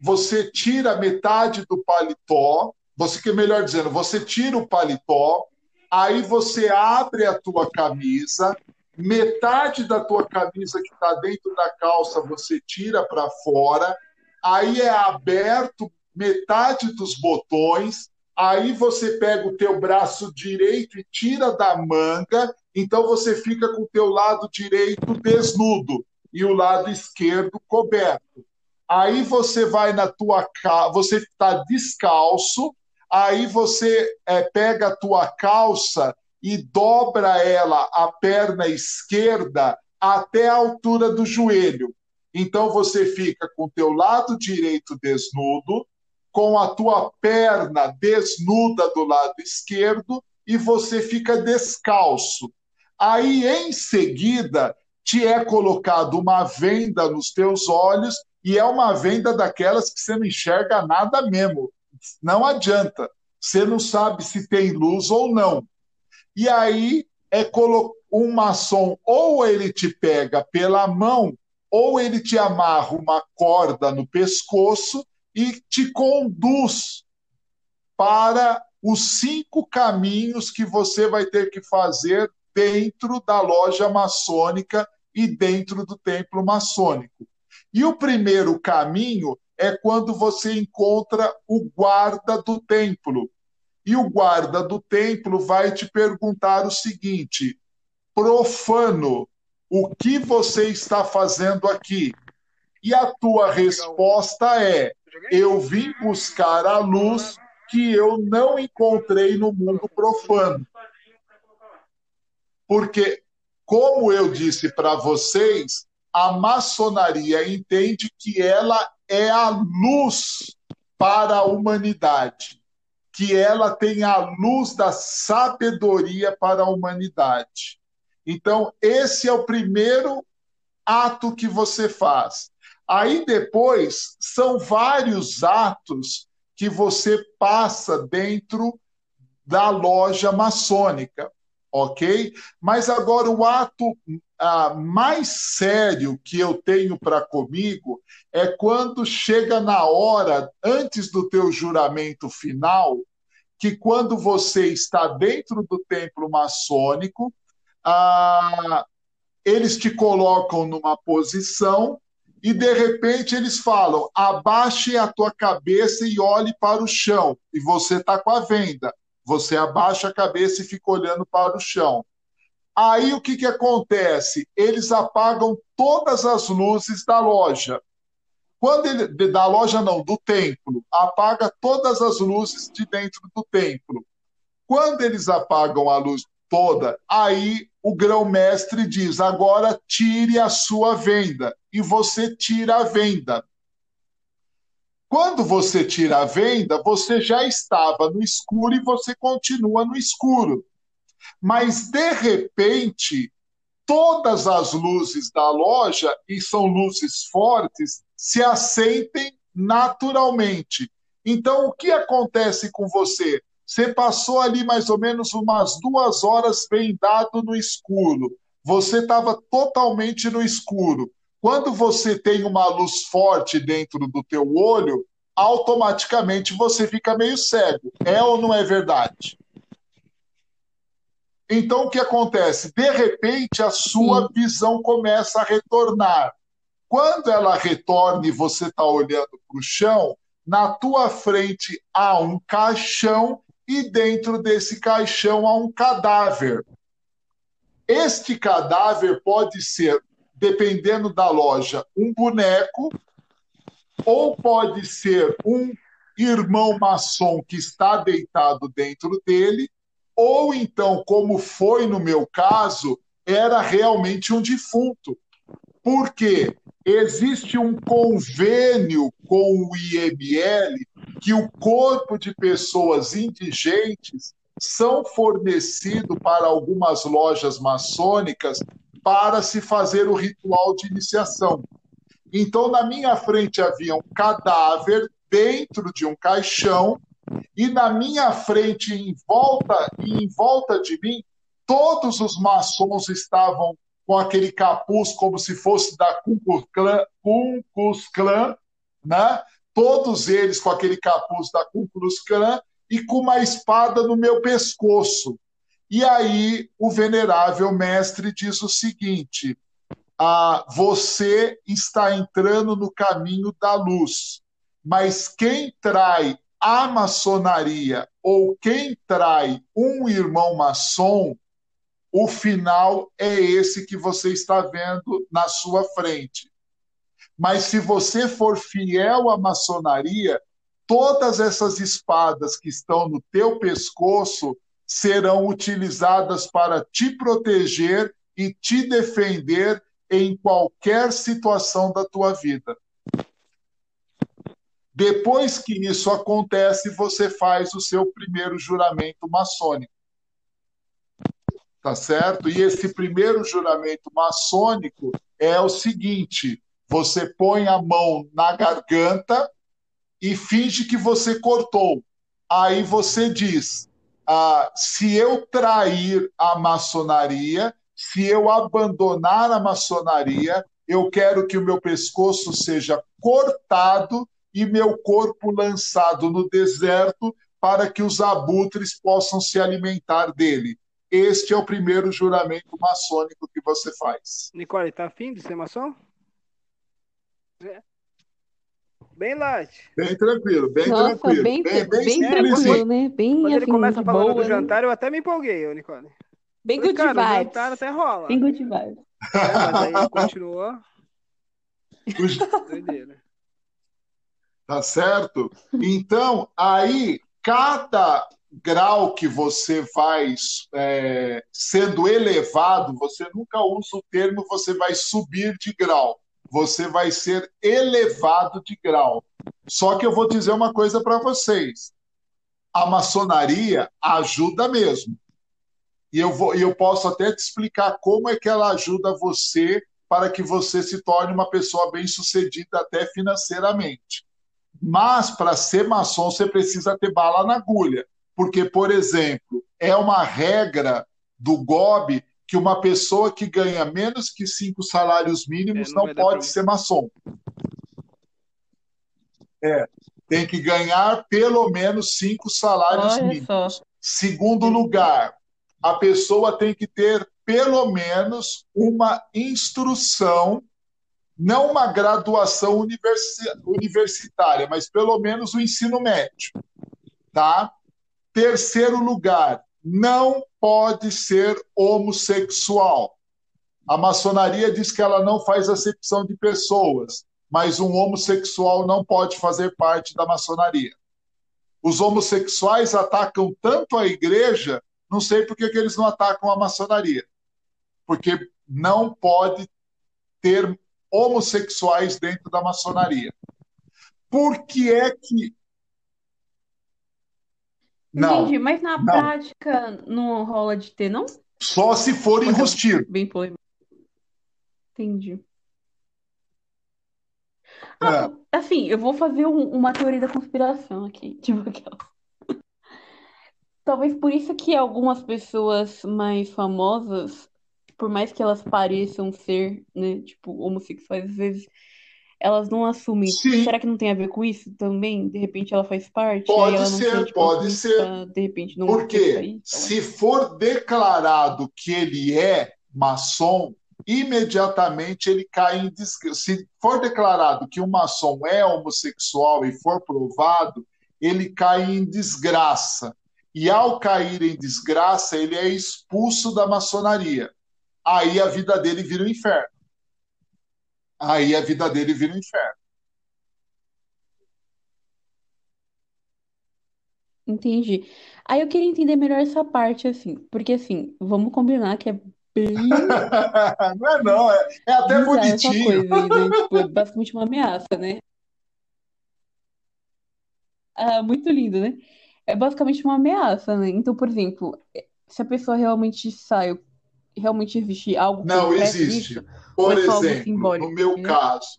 você tira metade do paletó, você que melhor dizendo, você tira o paletó, aí você abre a tua camisa, metade da tua camisa que está dentro da calça você tira para fora, aí é aberto metade dos botões, aí você pega o teu braço direito e tira da manga, então você fica com o teu lado direito desnudo e o lado esquerdo coberto. Aí você vai na tua casa, você está descalço, aí você é, pega a tua calça e dobra ela a perna esquerda até a altura do joelho. Então você fica com o teu lado direito desnudo, com a tua perna desnuda do lado esquerdo e você fica descalço. Aí em seguida te é colocado uma venda nos teus olhos e é uma venda daquelas que você não enxerga nada mesmo. Não adianta. Você não sabe se tem luz ou não. E aí é um maçom ou ele te pega pela mão ou ele te amarra uma corda no pescoço e te conduz para os cinco caminhos que você vai ter que fazer dentro da loja maçônica e dentro do templo maçônico. E o primeiro caminho é quando você encontra o guarda do templo. E o guarda do templo vai te perguntar o seguinte: profano, o que você está fazendo aqui? E a tua resposta é: eu vim buscar a luz que eu não encontrei no mundo profano. Porque, como eu disse para vocês, a maçonaria entende que ela é a luz para a humanidade, que ela tem a luz da sabedoria para a humanidade. Então, esse é o primeiro ato que você faz. Aí depois são vários atos que você passa dentro da loja maçônica, ok? Mas agora o ato ah, mais sério que eu tenho para comigo é quando chega na hora, antes do teu juramento final, que quando você está dentro do templo maçônico, ah, eles te colocam numa posição e de repente eles falam: abaixe a tua cabeça e olhe para o chão. E você está com a venda. Você abaixa a cabeça e fica olhando para o chão. Aí o que, que acontece? Eles apagam todas as luzes da loja. Quando ele, da loja não, do templo, apaga todas as luzes de dentro do templo. Quando eles apagam a luz toda, aí o grão-mestre diz: agora tire a sua venda. E você tira a venda. Quando você tira a venda, você já estava no escuro e você continua no escuro. Mas, de repente, todas as luzes da loja, e são luzes fortes, se acendem naturalmente. Então, o que acontece com você? Você passou ali mais ou menos umas duas horas vendado no escuro. Você estava totalmente no escuro. Quando você tem uma luz forte dentro do teu olho, automaticamente você fica meio cego. É ou não é verdade? Então o que acontece? De repente a sua visão começa a retornar. Quando ela retorna e você está olhando para o chão, na tua frente há um caixão e dentro desse caixão há um cadáver. Este cadáver pode ser, dependendo da loja, um boneco, ou pode ser um irmão maçom que está deitado dentro dele, ou então, como foi no meu caso, era realmente um defunto. Por quê? Existe um convênio com o IML que o corpo de pessoas indigentes são fornecido para algumas lojas maçônicas para se fazer o ritual de iniciação. Então, na minha frente havia um cadáver dentro de um caixão e na minha frente, em volta e em volta de mim, todos os maçons estavam com aquele capuz como se fosse da Ku Klux Klan, né? todos eles com aquele capuz da Ku Klux Klan e com uma espada no meu pescoço. E aí o venerável mestre diz o seguinte: ah, você está entrando no caminho da luz, mas quem trai a maçonaria ou quem trai um irmão maçom, o final é esse que você está vendo na sua frente. Mas se você for fiel à maçonaria, todas essas espadas que estão no teu pescoço serão utilizadas para te proteger e te defender em qualquer situação da tua vida. Depois que isso acontece, você faz o seu primeiro juramento maçônico. Tá certo? E esse primeiro juramento maçônico é o seguinte: você põe a mão na garganta e finge que você cortou. Aí você diz: ah, se eu trair a maçonaria, se eu abandonar a maçonaria, eu quero que o meu pescoço seja cortado e meu corpo lançado no deserto para que os abutres possam se alimentar dele. Este é o primeiro juramento maçônico que você faz. Nicole, tá afim de ser maçom? Bem light. Bem tranquilo, bem Nossa, tranquilo. Bem, bem, bem, bem tranquilo, né? Bem, Quando assim, ele começa falando boa, do né? jantar, eu até me empolguei, Nicole. Bem Falei, good cara, o vibes. jantar até rola. Bem good vibes. É, mas aí ele continuou. Doideira. Tá certo? Então, aí, cada grau que você vai é, sendo elevado, você nunca usa o termo você vai subir de grau. Você vai ser elevado de grau. Só que eu vou dizer uma coisa para vocês. A maçonaria ajuda mesmo. E eu, vou, eu posso até te explicar como é que ela ajuda você para que você se torne uma pessoa bem-sucedida até financeiramente. Mas para ser maçom você precisa ter bala na agulha, porque por exemplo, é uma regra do GOB que uma pessoa que ganha menos que cinco salários mínimos É, não não, pode ser maçom. É, tem que ganhar pelo menos cinco salários Olha mínimos. só. Segundo lugar, a pessoa tem que ter pelo menos uma instrução, não uma graduação universi- universitária, mas pelo menos o ensino médio, tá? Terceiro lugar, não pode ser homossexual. A maçonaria diz que ela não faz acepção de pessoas, mas um homossexual não pode fazer parte da maçonaria. Os homossexuais atacam tanto a igreja, não sei por que, eles não atacam a maçonaria. Porque não pode ter homossexuais dentro da maçonaria. Por que é que. Não, Entendi, mas na não. prática não rola de ter, não? só se for é enrustido. Bem polêmico. Entendi. É. Assim, eu vou fazer um- uma teoria da conspiração aqui, tipo aquela. Talvez por isso que algumas pessoas mais famosas, por mais que elas pareçam ser, né, tipo, homossexuais, às vezes elas não assumem. Sim. Será que não tem a ver com isso também? De repente ela faz parte, Pode ser, pode ser. de repente não Porque aí, lá. se for declarado que ele é maçom, imediatamente ele cai em desgraça. Se for declarado que o maçom é homossexual e for provado, ele cai em desgraça. E ao cair em desgraça, ele é expulso da maçonaria. Aí a vida dele vira um inferno. Aí a vida dele vira um inferno. Entendi. Aí eu queria entender melhor essa parte, assim, porque assim, vamos combinar que é bem Não é não, é, é até bizarra essa bonitinho. coisa aí, né? Tipo, é basicamente uma ameaça, né? Ah, muito lindo, né? É basicamente uma ameaça, né? Então, por exemplo, se a pessoa realmente sai, realmente existe algo Não existe. nisso, Por é exemplo, no meu entendeu? caso,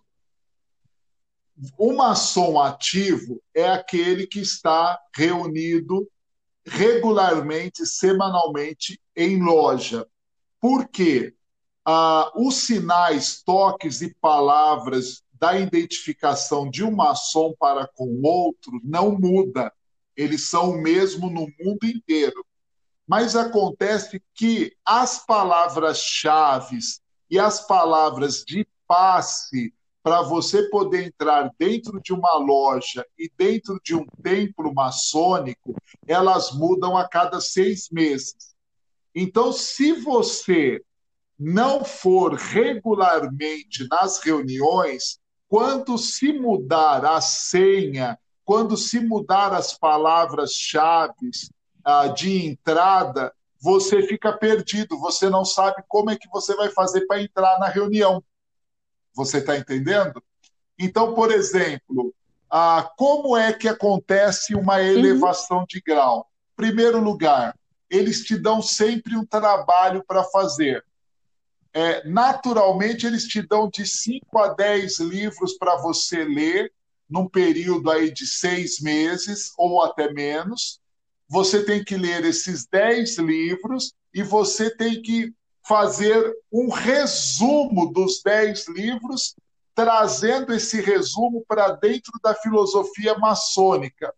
o maçom ativo é aquele que está reunido regularmente, semanalmente, em loja. Por quê? ah, os sinais, toques e palavras da identificação de um maçom para com o outro não muda. Eles são o mesmo no mundo inteiro. Mas acontece que as palavras-chave e as palavras de passe para você poder entrar dentro de uma loja e dentro de um templo maçônico, elas mudam a cada seis meses. Então, se você não for regularmente nas reuniões, quando se mudar a senha, quando se mudar as palavras-chave ah, de entrada, você fica perdido, você não sabe como é que você vai fazer para entrar na reunião. Você está entendendo? Então, por exemplo, ah, como é que acontece uma uhum. elevação uhum. de grau? Primeiro lugar, eles te dão sempre um trabalho para fazer é, naturalmente eles te dão de 5 a 10 livros para você ler num período aí de seis meses ou até menos. Você tem que ler esses 10 livros e você tem que fazer um resumo dos 10 livros, trazendo esse resumo para dentro da filosofia maçônica.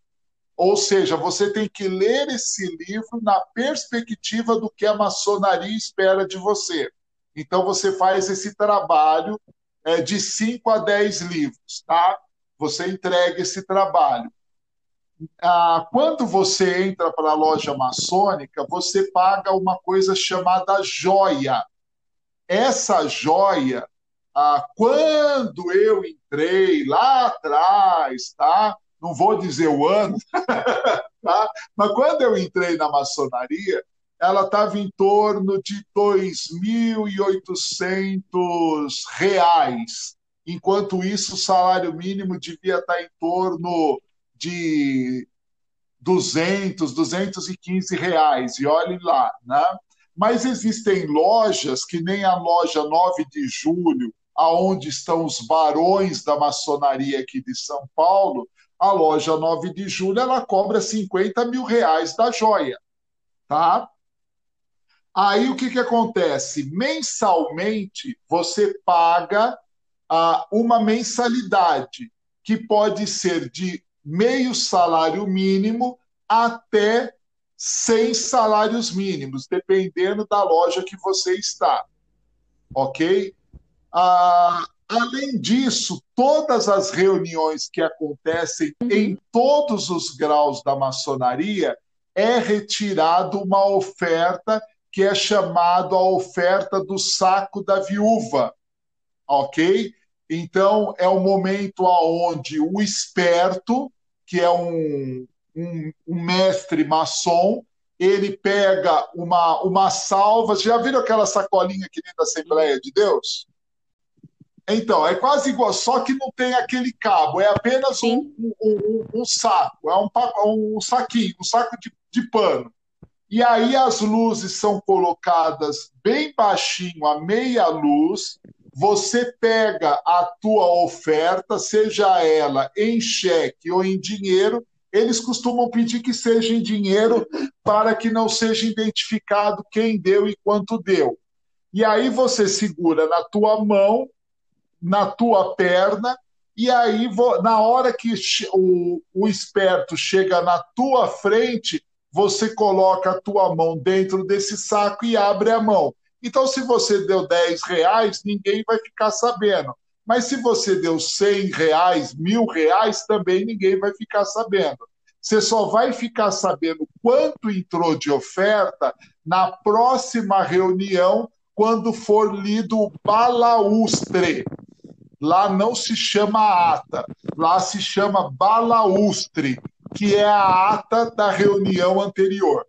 Ou seja, você tem que ler esse livro na perspectiva do que a maçonaria espera de você. Então, você faz esse trabalho é, de 5 a 10 livros, tá? Você entrega esse trabalho. Ah, quando você entra para a loja maçônica, você paga uma coisa chamada joia. Essa joia, ah, quando eu entrei lá atrás, tá? Não vou dizer o ano, tá? Mas quando eu entrei na maçonaria, ela estava em torno de 2.800 reais. Enquanto isso, o salário mínimo devia estar em torno de 200, 215 reais. E olhem lá, né? Mas existem lojas, que nem a loja 9 de julho, aonde estão os barões da maçonaria aqui de São Paulo, a loja 9 de julho ela cobra 50 mil reais da joia. Tá? Aí o que, que acontece? Mensalmente você paga ah, uma mensalidade, que pode ser de meio salário mínimo até 100 salários mínimos, dependendo da loja que você está. Ok? Ah, além disso, todas as reuniões que acontecem uhum. em todos os graus da maçonaria é retirado uma oferta que é chamado a oferta do saco da viúva, ok? Então, é o momento onde o esperto, que é um, um, um mestre maçom, ele pega uma, uma salva. Já viram aquela sacolinha que nem da Assembleia de Deus? Então, é quase igual, só que não tem aquele cabo, é apenas um, um, um, um saco, é um, um saquinho, um saco de, de pano. E aí as luzes são colocadas bem baixinho, a meia luz. Você pega a tua oferta, seja ela em cheque ou em dinheiro, eles costumam pedir que seja em dinheiro para que não seja identificado quem deu e quanto deu. E aí você segura na tua mão, na tua perna, e aí na hora que o, o esperto chega na tua frente, você coloca a tua mão dentro desse saco e abre a mão. Então, se você deu 10 reais, ninguém vai ficar sabendo. Mas se você deu 100 reais, mil reais, também ninguém vai ficar sabendo. Você só vai ficar sabendo quanto entrou de oferta na próxima reunião, quando for lido o balaustre. Lá não se chama ata, lá se chama balaustre que é a ata da reunião anterior.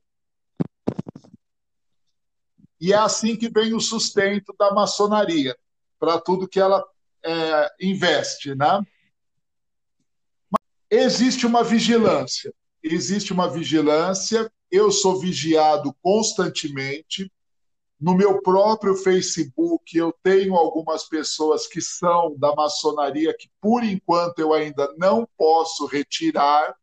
E é assim que vem o sustento da maçonaria, para tudo que ela é, investe. Né? Existe uma vigilância. Existe uma vigilância. Eu sou vigiado constantemente. No meu próprio Facebook, eu tenho algumas pessoas que são da maçonaria que, por enquanto, eu ainda não posso retirar,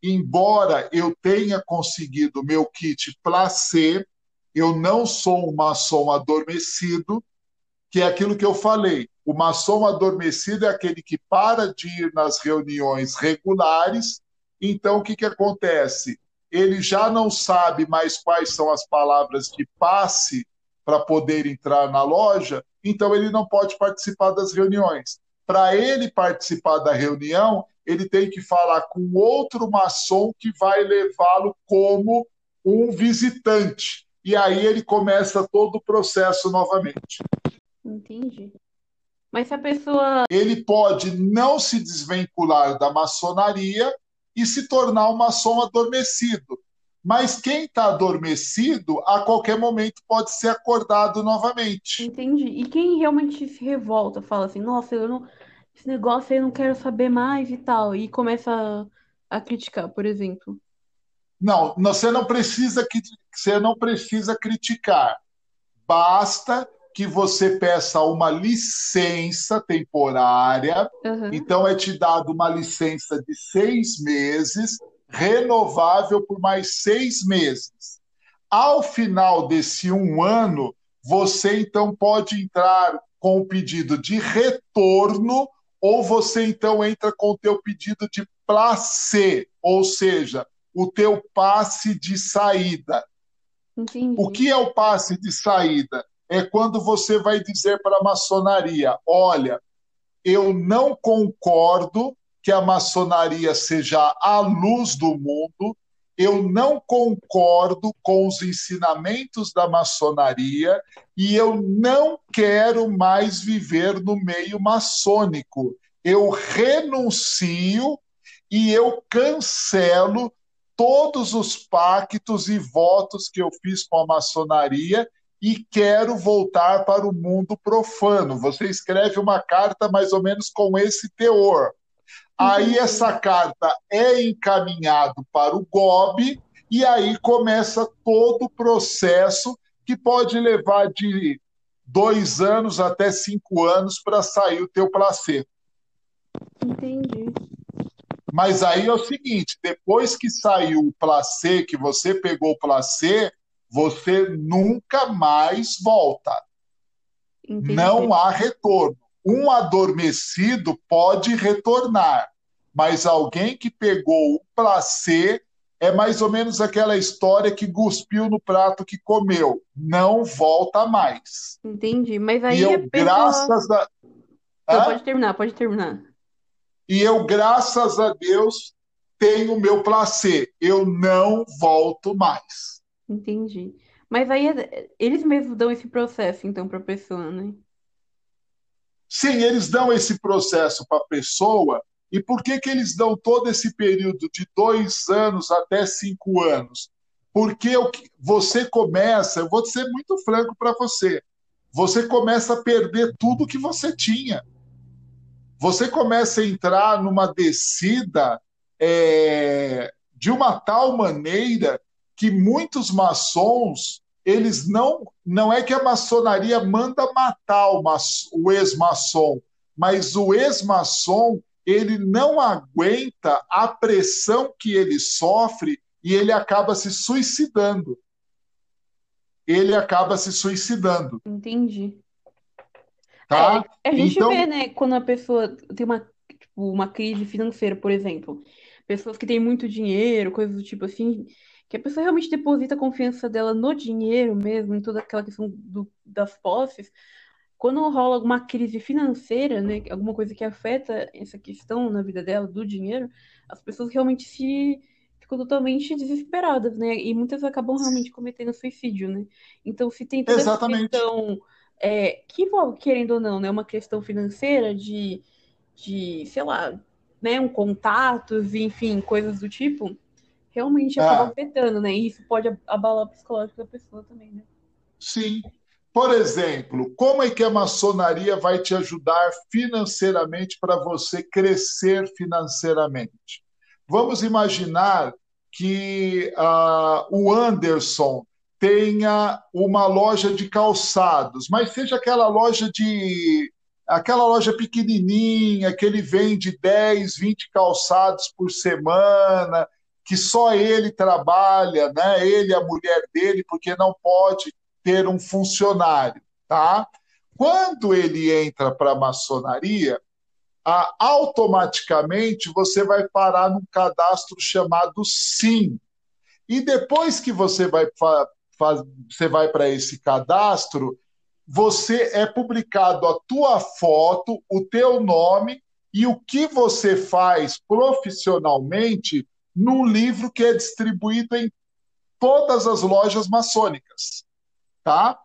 embora eu tenha conseguido meu kit placê, eu não sou um maçom adormecido, que é aquilo que eu falei. O maçom adormecido é aquele que para de ir nas reuniões regulares. Então, o que, que acontece? Ele já não sabe mais quais são as palavras de passe para poder entrar na loja, então ele não pode participar das reuniões. Para ele participar da reunião, ele tem que falar com outro maçom que vai levá-lo como um visitante. E aí ele começa todo o processo novamente. Entendi. Mas se a pessoa. Ele pode não se desvincular da maçonaria e se tornar um maçom adormecido. Mas quem está adormecido, a qualquer momento pode ser acordado novamente. Entendi. E quem realmente se revolta, fala assim, nossa, eu não. Esse negócio aí eu não quero saber mais e tal. E começa a, a criticar, por exemplo. Não, você não precisa você não precisa criticar. Basta que você peça uma licença temporária. Uhum. Então, é te dado uma licença de seis meses, renovável por mais seis meses. Ao final desse um ano, você então pode entrar com o pedido de retorno ou você então entra com o teu pedido de placê, ou seja, o teu passe de saída. Entendi. O que é o passe de saída? é quando você vai dizer para a maçonaria: olha, eu não concordo que a maçonaria seja a luz do mundo, eu não concordo com os ensinamentos da maçonaria e eu não quero mais viver no meio maçônico. Eu renuncio e eu cancelo todos os pactos e votos que eu fiz com a maçonaria e quero voltar para o mundo profano. Você escreve uma carta mais ou menos com esse teor. Aí essa carta é encaminhado para o GOB e aí começa todo o processo que pode levar de dois anos até cinco anos para sair o teu placebo. Entendi. Mas aí é o seguinte, depois que saiu o placê, que você pegou o placê, você nunca mais volta. Entendi. Não há retorno. Um adormecido pode retornar, mas alguém que pegou o placê é mais ou menos aquela história que cuspiu no prato que comeu. Não volta mais. Entendi. Mas aí e eu, pessoa... graças a. Não, pode terminar, pode terminar. E eu, graças a Deus, tenho o meu placê. Eu não volto mais. Entendi. Mas aí é, eles mesmos dão esse processo, então, para a pessoa, né? Sim, eles dão esse processo para a pessoa. E por que, que eles dão todo esse período de dois anos até cinco anos? Porque você começa, eu vou ser muito franco para você, você começa a perder tudo que você tinha. Você começa a entrar numa descida é, de uma tal maneira que muitos maçons, eles não. Não é que a maçonaria manda matar o, o ex-maçom, mas o ex-maçom ele não aguenta a pressão que ele sofre e ele acaba se suicidando. Ele acaba se suicidando. Entendi. Tá? É, a gente então... vê, né, quando a pessoa tem uma, tipo, uma crise financeira, por exemplo. Pessoas que têm muito dinheiro, coisas do tipo assim, que a pessoa realmente deposita a confiança dela no dinheiro mesmo, em toda aquela questão do, das posses, quando rola alguma crise financeira, né, alguma coisa que afeta essa questão na vida dela, do dinheiro, as pessoas realmente se ficam totalmente desesperadas, né? E muitas acabam realmente cometendo suicídio, né? Então, se tem toda Exatamente. essa questão é, que envolve, querendo ou não, né, uma questão financeira de, de sei lá, né, um contatos, enfim, coisas do tipo, realmente acaba ah. afetando, né? E isso pode abalar o psicológico da pessoa também, né? Sim. Por exemplo, como é que a maçonaria vai te ajudar financeiramente para você crescer financeiramente? Vamos imaginar que uh, o Anderson tenha uma loja de calçados, mas seja aquela loja de aquela loja pequenininha que ele vende 10, 20 calçados por semana, que só ele trabalha, né? Ele a mulher dele, porque não pode ter um funcionário, tá? quando ele entra para a maçonaria, automaticamente você vai parar num cadastro chamado SIM. E depois que você vai, você vai para esse cadastro, você é publicado a tua foto, o teu nome e o que você faz profissionalmente num livro que é distribuído em todas as lojas maçônicas, tá?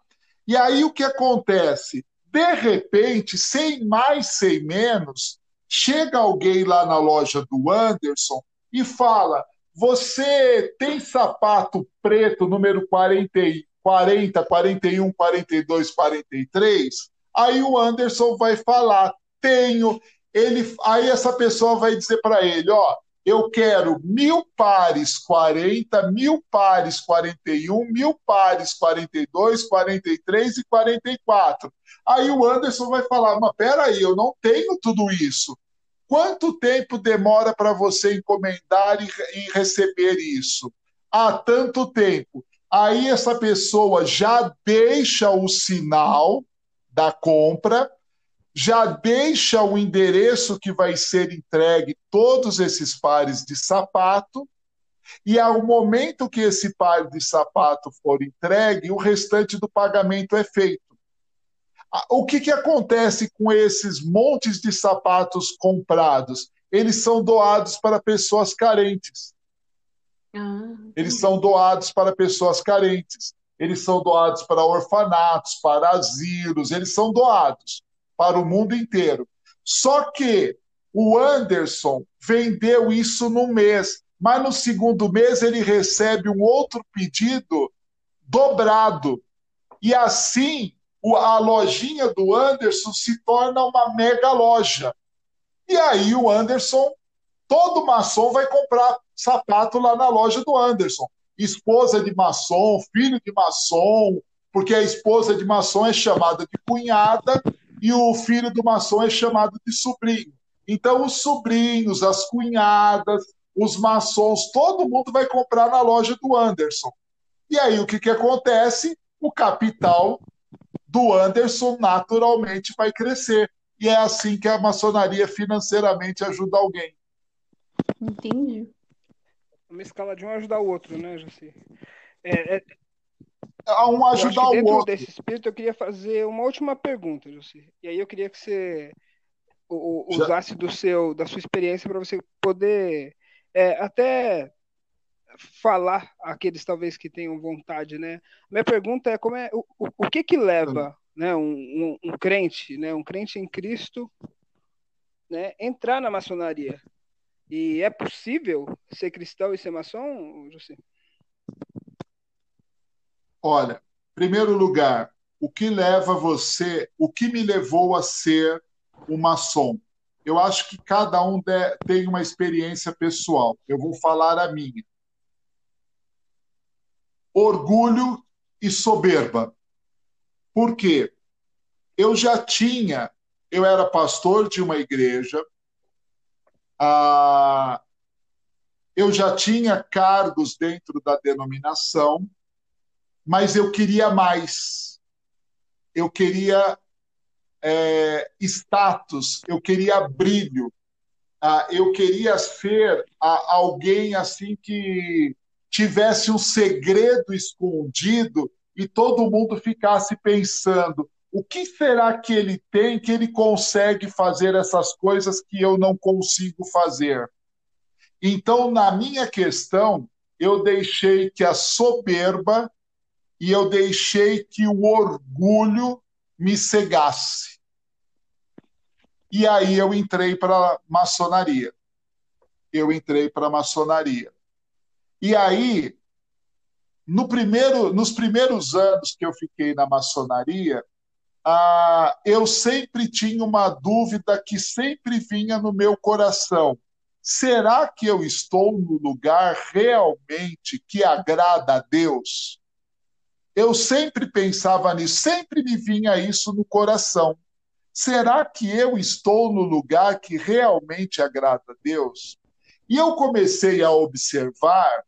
E aí o que acontece? De repente, sem mais, sem menos, chega alguém lá na loja do Anderson e fala: Você tem sapato preto número 40, 40 41, 42, 43? Aí o Anderson vai falar: Tenho. Ele, aí essa pessoa vai dizer para ele: Ó, eu quero mil pares 40, mil pares 41, mil pares 42, 43 e 44. Aí o Anderson vai falar: mas peraí, eu não tenho tudo isso. Quanto tempo demora para você encomendar e, e receber isso? Há tanto tempo. Aí essa pessoa já deixa o sinal da compra já deixa o endereço que vai ser entregue todos esses pares de sapato, e ao momento que esse par de sapato for entregue, o restante do pagamento é feito. O que, que acontece com esses montes de sapatos comprados? Eles são doados para pessoas carentes. Ah, Eles são doados para pessoas carentes. Eles são doados para orfanatos, para asilos, eles são doados para o mundo inteiro. Só que o Anderson vendeu isso no mês, mas no segundo mês ele recebe um outro pedido dobrado. E assim a lojinha do Anderson se torna uma mega loja. E aí o Anderson, todo maçom vai comprar sapato lá na loja do Anderson. Esposa de maçom, filho de maçom, porque a esposa de maçom é chamada de cunhada e o filho do maçom é chamado de sobrinho. Então, os sobrinhos, as cunhadas, os maçons, todo mundo vai comprar na loja do Anderson. E aí, o que, que acontece? O capital do Anderson naturalmente vai crescer. E é assim que a maçonaria financeiramente ajuda alguém. Entendi. Uma escala de um ajudar o outro, né, José? É, é, a um ajudar o dentro outro. desse espírito, eu queria fazer uma última pergunta, José. E aí eu queria que você usasse do seu, da sua experiência para você poder é, até falar aqueles talvez que tenham vontade, né? Minha pergunta é como é o, o que que leva, né, um, um, um, crente, né, um crente em Cristo, né, entrar na maçonaria? E é possível ser cristão e ser maçom, José? Olha, primeiro lugar, o que leva você, o que me levou a ser um maçom? Eu acho que cada um tem uma experiência pessoal. Eu vou falar a minha. Orgulho e soberba. Por quê? Eu já tinha, eu era pastor de uma igreja, ah, eu já tinha cargos dentro da denominação, mas eu queria mais. Eu queria é, status, eu queria brilho, ah, eu queria ser ah, alguém assim que tivesse um segredo escondido e todo mundo ficasse pensando o que será que ele tem que ele consegue fazer essas coisas que eu não consigo fazer. Então, na minha questão, eu deixei que a soberba e eu deixei que o orgulho me cegasse. E aí eu entrei para a maçonaria. Eu entrei para a maçonaria. E aí, no primeiro, nos primeiros anos que eu fiquei na maçonaria, ah, eu sempre tinha uma dúvida que sempre vinha no meu coração. Será que eu estou no lugar realmente que agrada a Deus? Eu sempre pensava nisso, sempre me vinha isso no coração. Será que eu estou no lugar que realmente agrada a Deus? E eu comecei a observar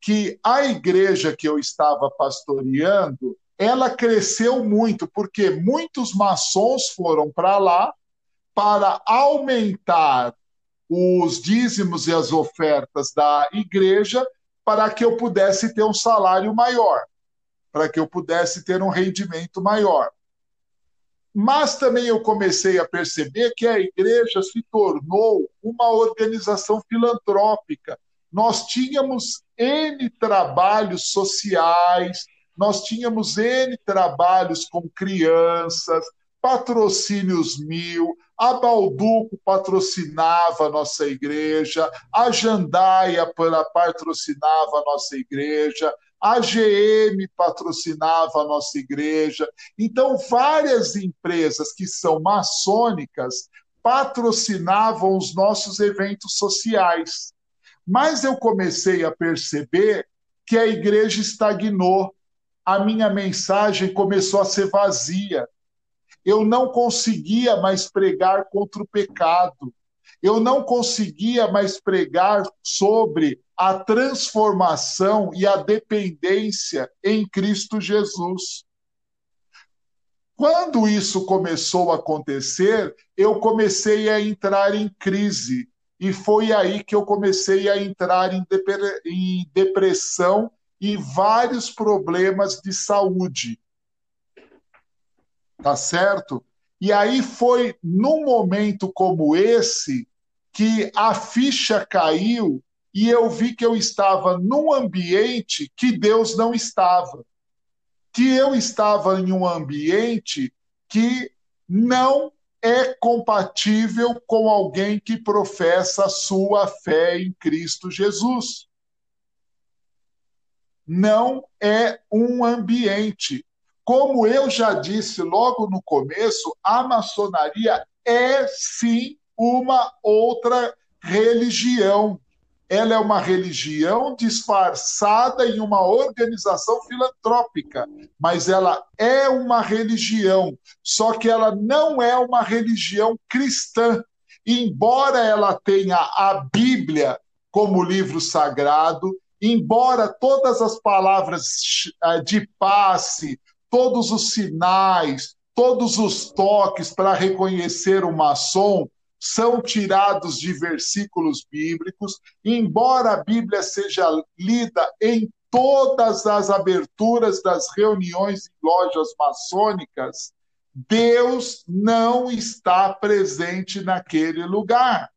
que a igreja que eu estava pastoreando ela cresceu muito, porque muitos maçons foram para lá para aumentar os dízimos e as ofertas da igreja para que eu pudesse ter um salário maior, para que eu pudesse ter um rendimento maior. Mas também eu comecei a perceber que a igreja se tornou uma organização filantrópica. Nós tínhamos N trabalhos sociais, nós tínhamos N trabalhos com crianças, patrocínios mil, a Balduco patrocinava a nossa igreja, a Jandaia patrocinava a nossa igreja, a GM patrocinava a nossa igreja. Então, várias empresas que são maçônicas patrocinavam os nossos eventos sociais. Mas eu comecei a perceber que a igreja estagnou a minha mensagem começou a ser vazia. Eu não conseguia mais pregar contra o pecado. Eu não conseguia mais pregar sobre a transformação e a dependência em Cristo Jesus. Quando isso começou a acontecer, eu comecei a entrar em crise. E foi aí que eu comecei a entrar em depressão e vários problemas de saúde. Tá certo? E aí foi num momento como esse que a ficha caiu e eu vi que eu estava num ambiente que Deus não estava. Que eu estava em um ambiente que não é compatível com alguém que professa sua fé em Cristo Jesus não é um ambiente. Como eu já disse logo no começo, a maçonaria é sim uma outra religião. Ela é uma religião disfarçada em uma organização filantrópica, mas ela é uma religião, só que ela não é uma religião cristã. Embora ela tenha a Bíblia como livro sagrado, embora todas as palavras eh, de passe, todos os sinais, todos os toques para reconhecer o maçom são tirados de versículos bíblicos, embora a Bíblia seja lida em todas as aberturas das reuniões em lojas maçônicas, Deus não está presente naquele lugar.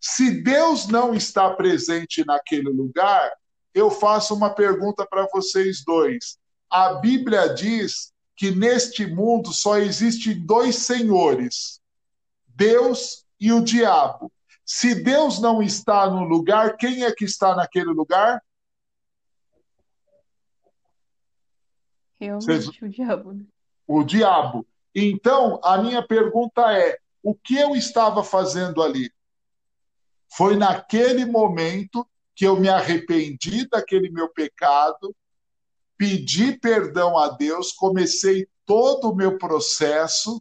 Se Deus não está presente naquele lugar, eu faço uma pergunta para vocês dois. A Bíblia diz que neste mundo só existem dois senhores: Deus e o diabo. Se Deus não está no lugar, quem é que está naquele lugar? Realmente Vocês... o diabo. Né? O diabo. Então, a minha pergunta é: o que eu estava fazendo ali? Foi naquele momento que eu me arrependi daquele meu pecado, pedi perdão a Deus, comecei todo o meu processo,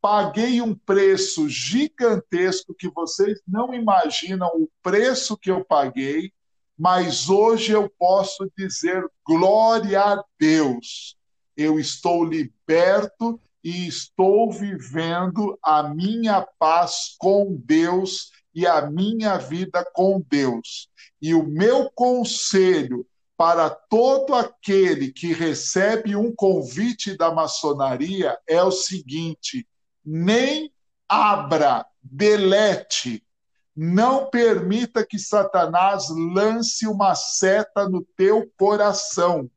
paguei um preço gigantesco que vocês não imaginam o preço que eu paguei, mas hoje eu posso dizer glória a Deus. Eu estou liberto e estou vivendo a minha paz com Deus e a minha vida com Deus. E o meu conselho para todo aquele que recebe um convite da maçonaria é o seguinte: nem abra, delete, não permita que Satanás lance uma seta no teu coração.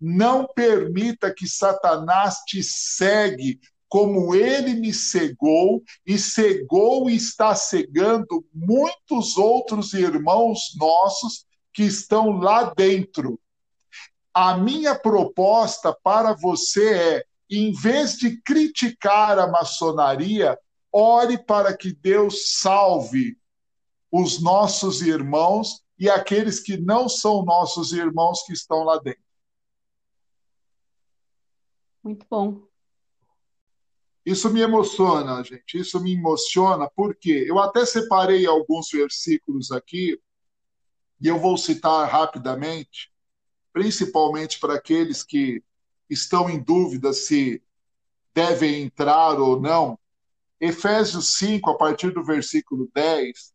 Não permita que Satanás te segue como ele me cegou e cegou e está cegando muitos outros irmãos nossos que estão lá dentro. A minha proposta para você é, em vez de criticar a maçonaria, ore para que Deus salve os nossos irmãos e aqueles que não são nossos irmãos que estão lá dentro. Muito bom. Isso me emociona, gente. Isso me emociona porque eu até separei alguns versículos aqui e eu vou citar rapidamente. principalmente para aqueles que estão em dúvida se devem entrar ou não. Efésios 5, a partir do versículo 10,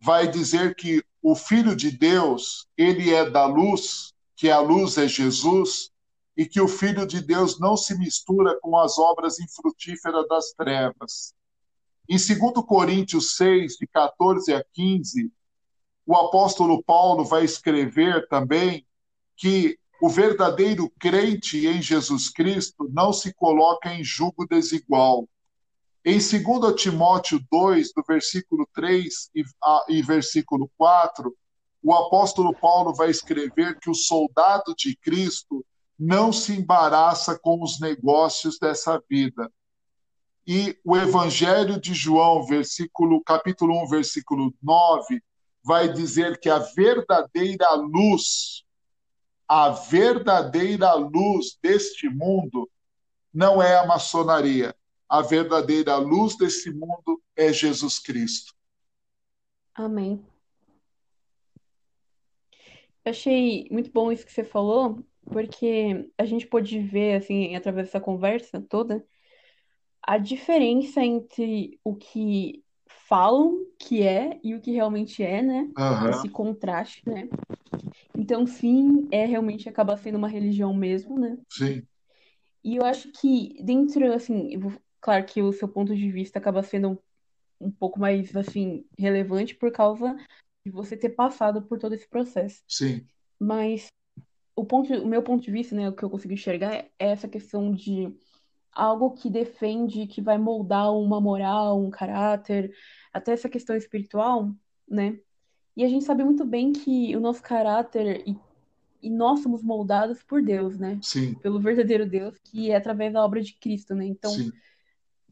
vai dizer que o Filho de Deus, ele é da luz, que a luz é Jesus, e que o Filho de Deus não se mistura com as obras infrutíferas das trevas. Em 2 Coríntios 6, de 14 a 15, o apóstolo Paulo vai escrever também que o verdadeiro crente em Jesus Cristo não se coloca em julgo desigual. Em 2 Timóteo 2, do versículo 3 e, a, e versículo 4, o apóstolo Paulo vai escrever que o soldado de Cristo não se embaraça com os negócios dessa vida. E o Evangelho de João, versículo, capítulo 1, versículo 9, vai dizer que a verdadeira luz, a verdadeira luz deste mundo não é a maçonaria. A verdadeira luz desse mundo é Jesus Cristo. Amém. achei muito bom isso que você falou, porque a gente pôde ver, assim, através dessa conversa toda, a diferença entre o que falam que é e o que realmente é, né? Uhum. Esse contraste, né? Então, sim, é realmente acaba sendo uma religião mesmo, né? Sim. E eu acho que dentro, assim, claro que o seu ponto de vista acaba sendo um, um pouco mais, assim, relevante por causa de você ter passado por todo esse processo. Sim. Mas o ponto, o meu ponto de vista, né, o que eu consigo enxergar é essa questão de algo que defende, que vai moldar uma moral, um caráter, até essa questão espiritual, né? E a gente sabe muito bem que o nosso caráter e, e nós somos moldados por Deus, né? Sim. Pelo verdadeiro Deus, que é através da obra de Cristo, né? Então, Sim.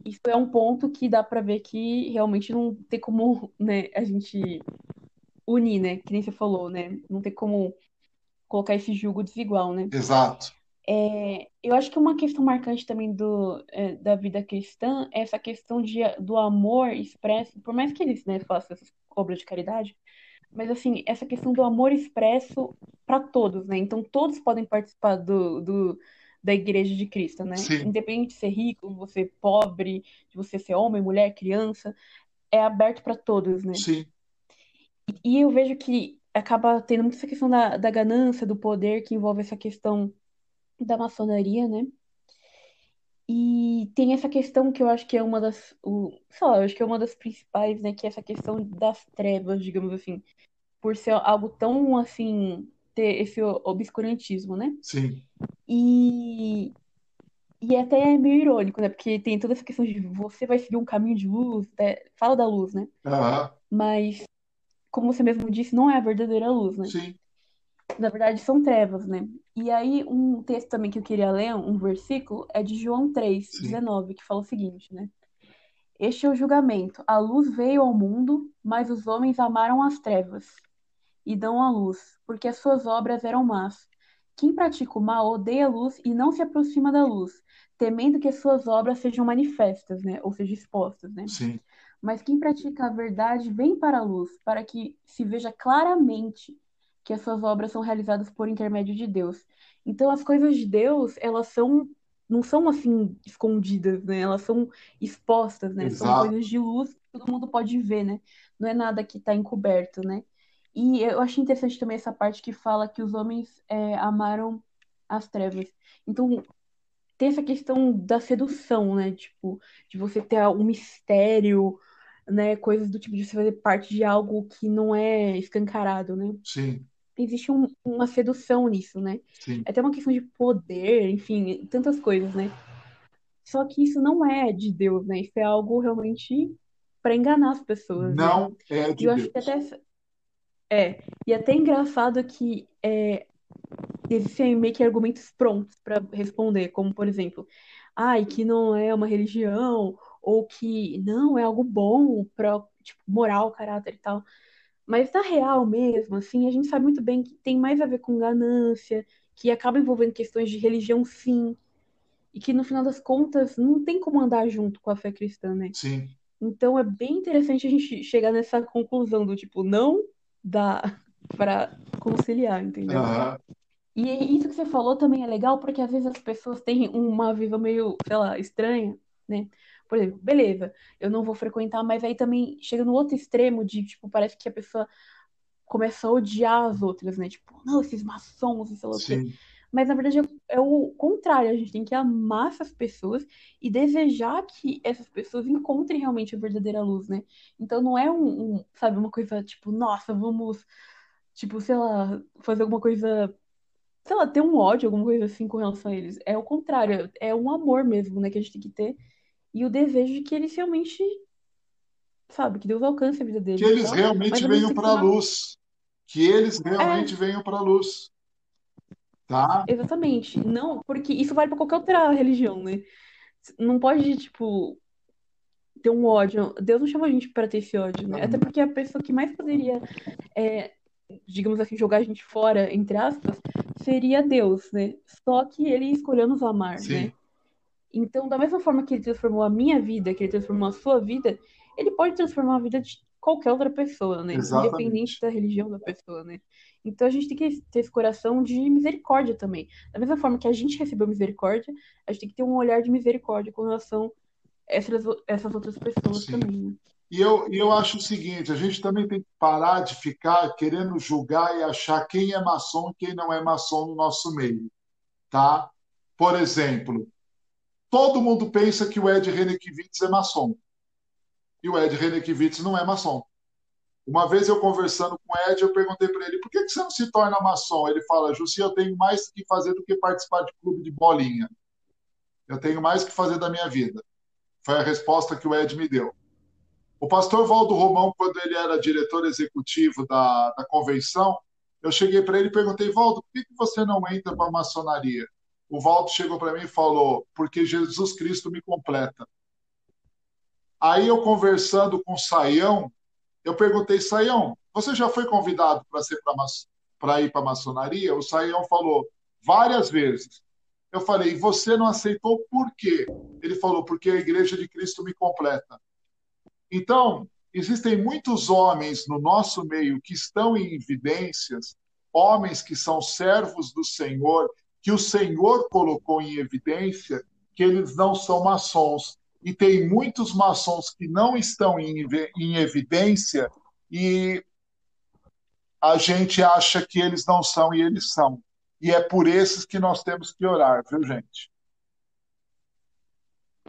isso é um ponto que dá para ver que realmente não tem como, né, a gente unir, né? Que nem você falou, né? Não tem como colocar esse julgo desigual, né? Exato. É, eu acho que uma questão marcante também do, é, da vida cristã é essa questão de, do amor expresso, por mais que eles né, façam essas obras de caridade, mas assim, essa questão do amor expresso para todos, né? Então todos podem participar do, do, da igreja de Cristo, né? Sim. Independente de ser rico, de você pobre, de você ser homem, mulher, criança, é aberto para todos, né? Sim. E eu vejo que acaba tendo muito essa questão da, da ganância, do poder, que envolve essa questão da maçonaria, né? E tem essa questão que eu acho que é uma das, o, sei lá, eu acho que é uma das principais, né, que é essa questão das trevas, digamos assim, por ser algo tão assim, ter esse obscurantismo, né? Sim. E e até é meio irônico, né? Porque tem toda essa questão de você vai seguir um caminho de luz, né? fala da luz, né? Uhum. Mas, como você mesmo disse, não é a verdadeira luz, né? Sim. Na verdade, são trevas, né? E aí, um texto também que eu queria ler, um versículo, é de João 3, Sim. 19, que fala o seguinte, né? Este é o julgamento. A luz veio ao mundo, mas os homens amaram as trevas e dão a luz, porque as suas obras eram más. Quem pratica o mal odeia a luz e não se aproxima da luz, temendo que as suas obras sejam manifestas, né? Ou seja, expostas, né? Sim. Mas quem pratica a verdade vem para a luz, para que se veja claramente que as suas obras são realizadas por intermédio de Deus. Então, as coisas de Deus, elas são não são assim escondidas, né? Elas são expostas, né? São Exato. coisas de luz que todo mundo pode ver, né? Não é nada que está encoberto, né? E eu achei interessante também essa parte que fala que os homens é, amaram as trevas. Então, tem essa questão da sedução, né? Tipo, de você ter um mistério, né? Coisas do tipo de você fazer parte de algo que não é escancarado, né? Sim. Existe um- uma sedução nisso, né? Sim. É até uma questão de poder, enfim, tantas coisas, né? Só que isso não é de Deus, né? Isso é algo realmente para enganar as pessoas, né? Não é E de eu acho que Deus. até é, e até é engraçado que é, existem meio que argumentos prontos para responder, como por exemplo, ai, que não é uma religião, ou que não é algo bom para, tipo, moral, caráter e tal. Mas na real mesmo, assim, a gente sabe muito bem que tem mais a ver com ganância, que acaba envolvendo questões de religião, sim, e que no final das contas não tem como andar junto com a fé cristã, né? Sim. Então é bem interessante a gente chegar nessa conclusão do tipo, não dá pra conciliar, entendeu? Aham. E isso que você falou também é legal, porque às vezes as pessoas têm uma visão meio, sei lá, estranha, né? Por exemplo, beleza, eu não vou frequentar, mas aí também chega no outro extremo de, tipo, parece que a pessoa começa a odiar as outras, né? Tipo, não, esses maçons, sei lá o quê. Mas na verdade é, é o contrário, a gente tem que amar essas pessoas e desejar que essas pessoas encontrem realmente a verdadeira luz, né? Então não é um, um, sabe, uma coisa tipo, nossa, vamos, tipo, sei lá, fazer alguma coisa sei lá, ter um ódio, alguma coisa assim com relação a eles. É o contrário, é um amor mesmo, né, que a gente tem que ter. E o desejo de que eles realmente, sabe, que Deus alcance a vida deles. Que eles realmente venham para a luz. Que eles realmente é. venham para a luz. Tá? Exatamente. Não, porque isso vale para qualquer outra religião, né? Não pode, tipo, ter um ódio. Deus não chamou a gente para ter esse ódio, né? Até porque a pessoa que mais poderia é, digamos assim, jogar a gente fora, entre aspas, seria Deus, né? Só que ele escolheu nos amar, Sim. né? Então, da mesma forma que ele transformou a minha vida, que ele transformou a sua vida, ele pode transformar a vida de qualquer outra pessoa, né? Exatamente. Independente da religião da pessoa, né? Então a gente tem que ter esse coração de misericórdia também. Da mesma forma que a gente recebeu misericórdia, a gente tem que ter um olhar de misericórdia com relação a essas, essas outras pessoas Sim. também. Né? E eu, eu acho o seguinte: a gente também tem que parar de ficar querendo julgar e achar quem é maçom e quem não é maçom no nosso meio. Tá? Por exemplo, todo mundo pensa que o Ed Renekiewicz é maçom. E o Ed Renekiewicz não é maçom. Uma vez eu conversando com o Ed, eu perguntei para ele: por que, que você não se torna maçom? Ele fala: Jussi, eu tenho mais que fazer do que participar de clube de bolinha. Eu tenho mais que fazer da minha vida. Foi a resposta que o Ed me deu. O pastor Valdo Romão, quando ele era diretor executivo da, da convenção, eu cheguei para ele e perguntei, Valdo, por que, que você não entra para a maçonaria? O Valdo chegou para mim e falou, porque Jesus Cristo me completa. Aí eu conversando com o Saião, eu perguntei, Saião, você já foi convidado para ir para a maçonaria? O Saião falou, várias vezes. Eu falei, você não aceitou por quê? Ele falou, porque a igreja de Cristo me completa. Então, existem muitos homens no nosso meio que estão em evidências, homens que são servos do Senhor, que o Senhor colocou em evidência, que eles não são maçons. E tem muitos maçons que não estão em, em evidência e a gente acha que eles não são e eles são. E é por esses que nós temos que orar, viu, gente?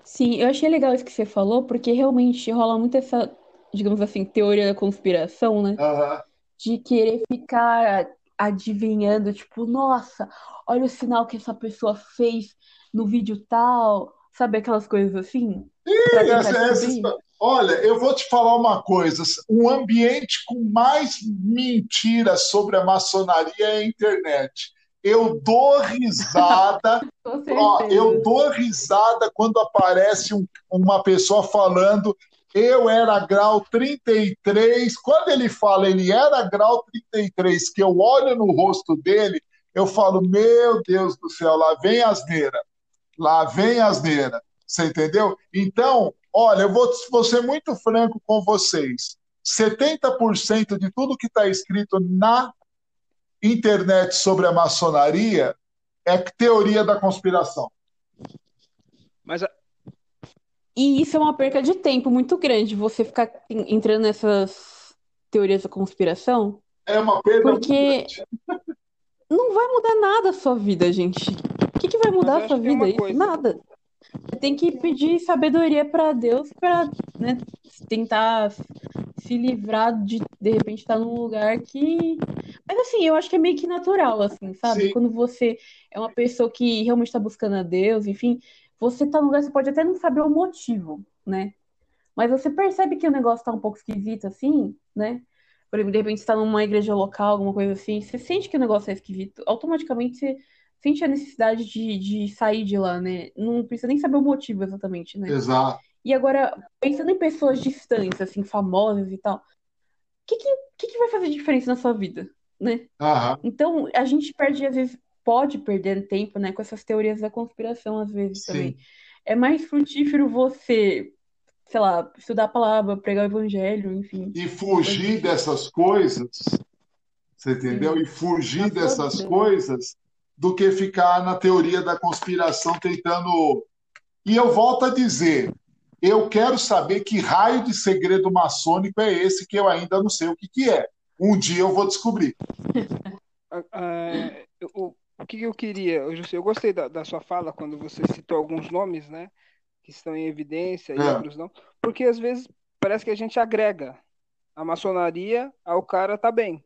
Sim, eu achei legal isso que você falou, porque realmente rola muito essa, digamos assim, teoria da conspiração, né? Uhum. De querer ficar adivinhando, tipo, nossa, olha o sinal que essa pessoa fez no vídeo tal, sabe aquelas coisas assim? Ih, essa, essa, olha, eu vou te falar uma coisa: um ambiente com mais mentiras sobre a maçonaria é a internet. Eu dou risada. ó, eu dou risada quando aparece um, uma pessoa falando eu era grau 33. Quando ele fala ele era grau 33, que eu olho no rosto dele, eu falo, meu Deus do céu, lá vem asneira. Lá vem asneira. Você entendeu? Então, olha, eu vou, vou ser muito franco com vocês. 70% de tudo que está escrito na internet sobre a maçonaria é teoria da conspiração. Mas. E isso é uma perca de tempo muito grande, você ficar entrando nessas teorias da conspiração. É uma perda porque não vai mudar nada a sua vida, gente. O que, que vai mudar a sua vida? Nada. Você tem que pedir sabedoria para Deus para né, tentar se livrar de de repente estar num lugar que. Mas assim, eu acho que é meio que natural, assim, sabe? Sim. Quando você é uma pessoa que realmente está buscando a Deus, enfim, você tá num lugar, você pode até não saber o motivo, né? Mas você percebe que o negócio tá um pouco esquisito, assim, né? Por exemplo, de repente você tá numa igreja local, alguma coisa assim, você sente que o negócio é esquisito, automaticamente você sente a necessidade de, de sair de lá, né? Não precisa nem saber o motivo exatamente, né? Exato. E agora, pensando em pessoas distantes, assim, famosas e tal, o que, que, que, que vai fazer diferença na sua vida, né? Uhum. Então, a gente perde, às vezes, pode perder tempo, né, com essas teorias da conspiração, às vezes, Sim. também. É mais frutífero você, sei lá, estudar a palavra, pregar o evangelho, enfim. E fugir dessas coisas, você entendeu? Sim. E fugir dessas coisas do que ficar na teoria da conspiração tentando. E eu volto a dizer, eu quero saber que raio de segredo maçônico é esse que eu ainda não sei o que, que é. Um dia eu vou descobrir. Uh, o, o que eu queria, eu, eu gostei da, da, sua fala quando você citou alguns nomes, né, que estão em evidência e é. outros não, porque às vezes parece que a gente agrega a maçonaria ao cara tá bem.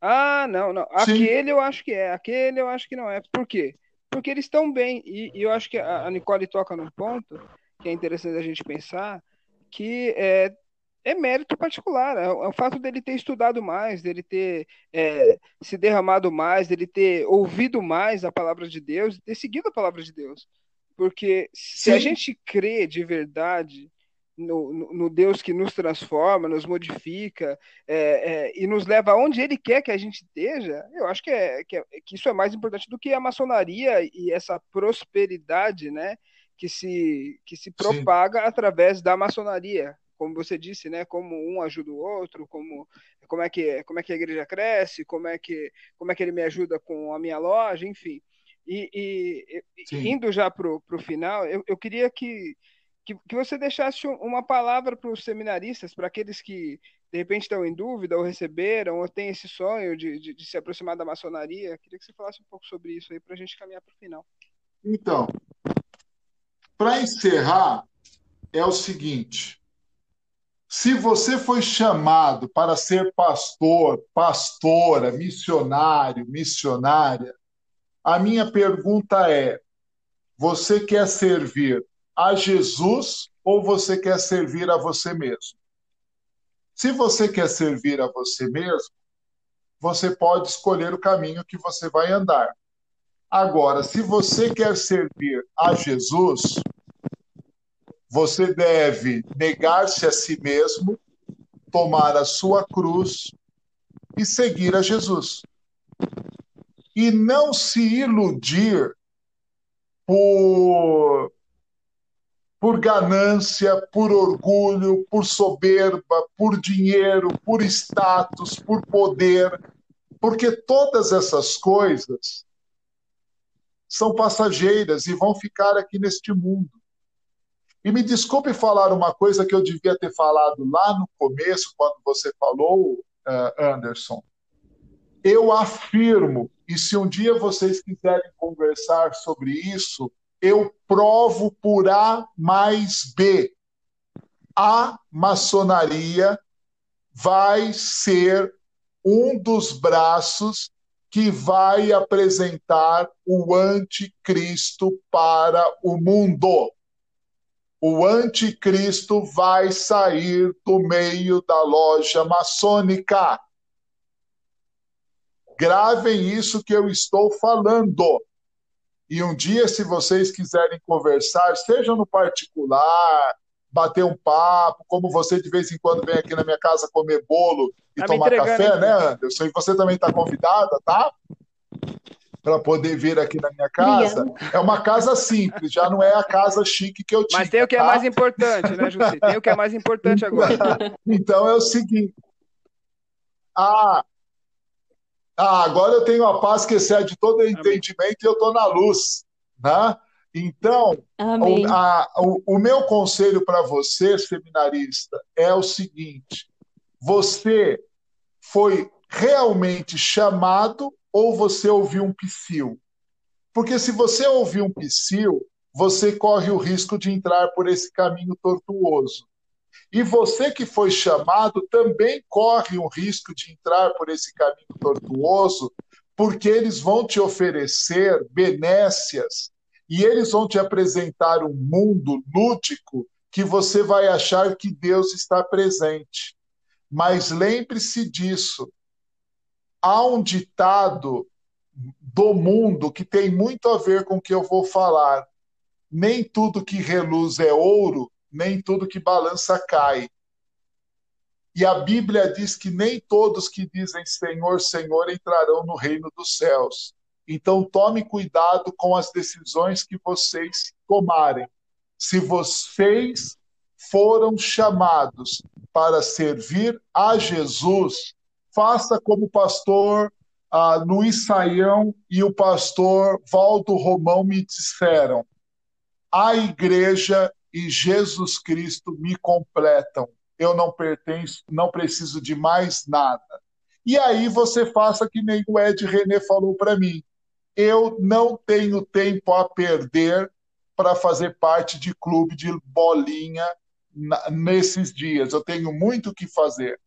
Ah, não, não, aquele Sim. eu acho que é, aquele eu acho que não é. Por quê? Porque eles estão bem e, e, eu acho que a, a Nicole toca num ponto que é interessante a gente pensar que é, é mérito particular. É, é, o fato dele ter estudado mais, dele ter é, se derramado mais, dele ter ouvido mais a palavra de Deus, ter seguido a palavra de Deus. Porque se Sim. a gente crê de verdade no, no, no, Deus que nos transforma, nos modifica é, é, e nos leva aonde Ele quer que a gente esteja, eu acho que, é, que, é, que isso é mais importante do que a maçonaria e essa prosperidade, né? Que se, que se propaga Sim. através da maçonaria, como você disse, né, como um ajuda o outro, como como é que como é que a igreja cresce, como é que como é que ele me ajuda com a minha loja, enfim. E, e, indo já para o final, eu, eu queria que, que, que você deixasse uma palavra para os seminaristas, para aqueles que de repente estão em dúvida, ou receberam, ou têm esse sonho de, de, de se aproximar da maçonaria. Queria que você falasse um pouco sobre isso aí para a gente caminhar para o final. Então, para encerrar, é o seguinte: se você foi chamado para ser pastor, pastora, missionário, missionária, a minha pergunta é: você quer servir a Jesus ou você quer servir a você mesmo? Se você quer servir a você mesmo, você pode escolher o caminho que você vai andar. Agora, se você quer servir a Jesus, você deve negar-se a si mesmo, tomar a sua cruz e seguir a Jesus. E não se iludir por, por ganância, por orgulho, por soberba, por dinheiro, por status, por poder, porque todas essas coisas são passageiras e vão ficar aqui neste mundo. E me desculpe falar uma coisa que eu devia ter falado lá no começo, quando você falou, uh, Anderson. Eu afirmo, e se um dia vocês quiserem conversar sobre isso, eu provo por A mais B. A maçonaria vai ser um dos braços que vai apresentar o anticristo para o mundo o anticristo vai sair do meio da loja maçônica. Gravem isso que eu estou falando. E um dia, se vocês quiserem conversar, seja no particular, bater um papo, como você de vez em quando vem aqui na minha casa comer bolo e tá tomar café, né, Anderson? E você também está convidada, tá? Para poder vir aqui na minha casa. É uma casa simples, já não é a casa chique que eu tinha. Mas tem o que é tá? é mais importante, né, Jussi? Tem o que é mais importante agora. então é o seguinte. Ah, ah, agora eu tenho a paz que excede todo entendimento e eu estou na luz. Né? Então, o, a, o, o meu conselho para você, seminarista, é o seguinte: você foi realmente chamado ou você ouviu um psil? Porque se você ouvir um psil, você corre o risco de entrar por esse caminho tortuoso. E você que foi chamado também corre o risco de entrar por esse caminho tortuoso, porque eles vão te oferecer benécias e eles vão te apresentar um mundo lúdico que você vai achar que Deus está presente. Mas lembre-se disso: há um ditado do mundo que tem muito a ver com o que eu vou falar. Nem tudo que reluz é ouro, nem tudo que balança cai. E a Bíblia diz que nem todos que dizem Senhor, Senhor entrarão no reino dos céus. Então tome cuidado com as decisões que vocês tomarem. Se vocês foram chamados para servir a Jesus, faça como o pastor ah, Luiz Saião e o pastor Valdo Romão me disseram: a igreja e Jesus Cristo me completam. Eu não pertenço, não preciso de mais nada. E aí você faça que nem o Ed René falou para mim. Eu não tenho tempo a perder para fazer parte de clube de bolinha nesses dias. Eu tenho muito o que fazer.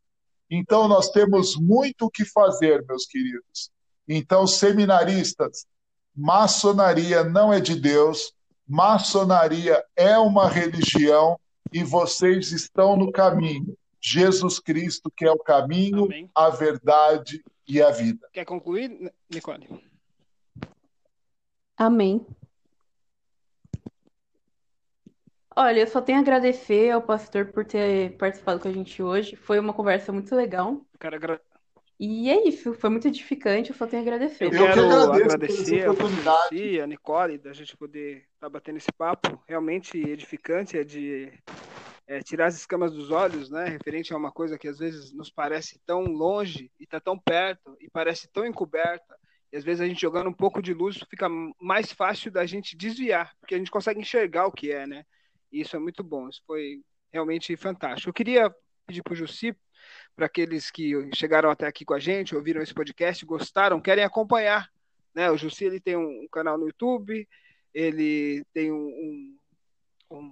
Então, nós temos muito o que fazer, meus queridos. Então, seminaristas, maçonaria não é de Deus, maçonaria é uma religião e vocês estão no caminho. Jesus Cristo, que é o caminho, Amém. a verdade e a vida. Quer concluir, Nicole? Amém. Olha, eu só tenho a agradecer ao pastor por ter participado com a gente hoje. Foi uma conversa muito legal. Quero agra... E é isso, foi muito edificante, eu só tenho a agradecer. Eu, eu quero agradecer a a Nicole, da gente poder estar tá batendo esse papo, realmente edificante, é de é, tirar as escamas dos olhos, né, referente a uma coisa que às vezes nos parece tão longe e está tão perto e parece tão encoberta, e às vezes a gente jogando um pouco de luz fica mais fácil da gente desviar, porque a gente consegue enxergar o que é, né? Isso é muito bom, isso foi realmente fantástico. Eu queria pedir para o Jussi, para aqueles que chegaram até aqui com a gente, ouviram esse podcast, gostaram, querem acompanhar. Né? O Jussi ele tem um, canal no YouTube, ele tem um, um,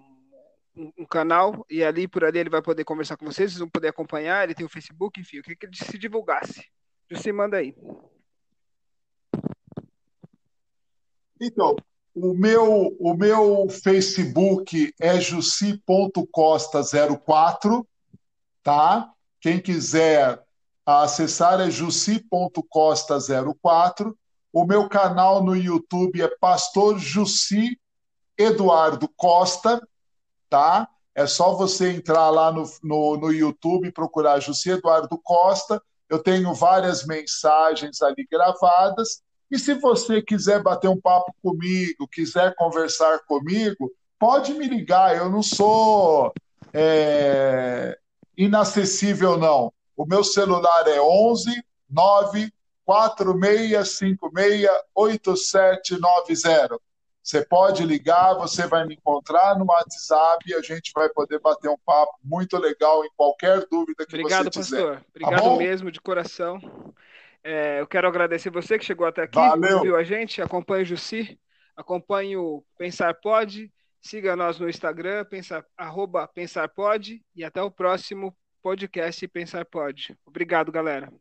um, um, canal, e ali por ali ele vai poder conversar com vocês, vocês vão poder acompanhar, ele tem o Facebook, enfim, queria que ele se divulgasse. Jussi, manda aí. Então, o meu, o meu Facebook é jussi.costa04, tá? Quem quiser acessar é jussi.costa04. O meu canal no YouTube é Pastor Jussi Eduardo Costa, tá? É só você entrar lá no, no, no YouTube e procurar Jussi Eduardo Costa. Eu tenho várias mensagens ali gravadas e se você quiser bater um papo comigo, quiser conversar comigo, pode me ligar. Eu não sou é, inacessível, não. O meu celular é 11 9 4656 8790. Você pode ligar, você vai me encontrar no WhatsApp e a gente vai poder bater um papo muito legal em qualquer dúvida que Obrigado, você tiver. Obrigado, pastor. Obrigado tá mesmo, de coração. É, eu quero agradecer você que chegou até aqui, Valeu. ouviu a gente, acompanhe o Jussi, acompanhe o Pensar Pode, siga nós no Instagram, pensar, arroba Pensar Pode, e até o próximo podcast Pensar Pode. Obrigado, galera.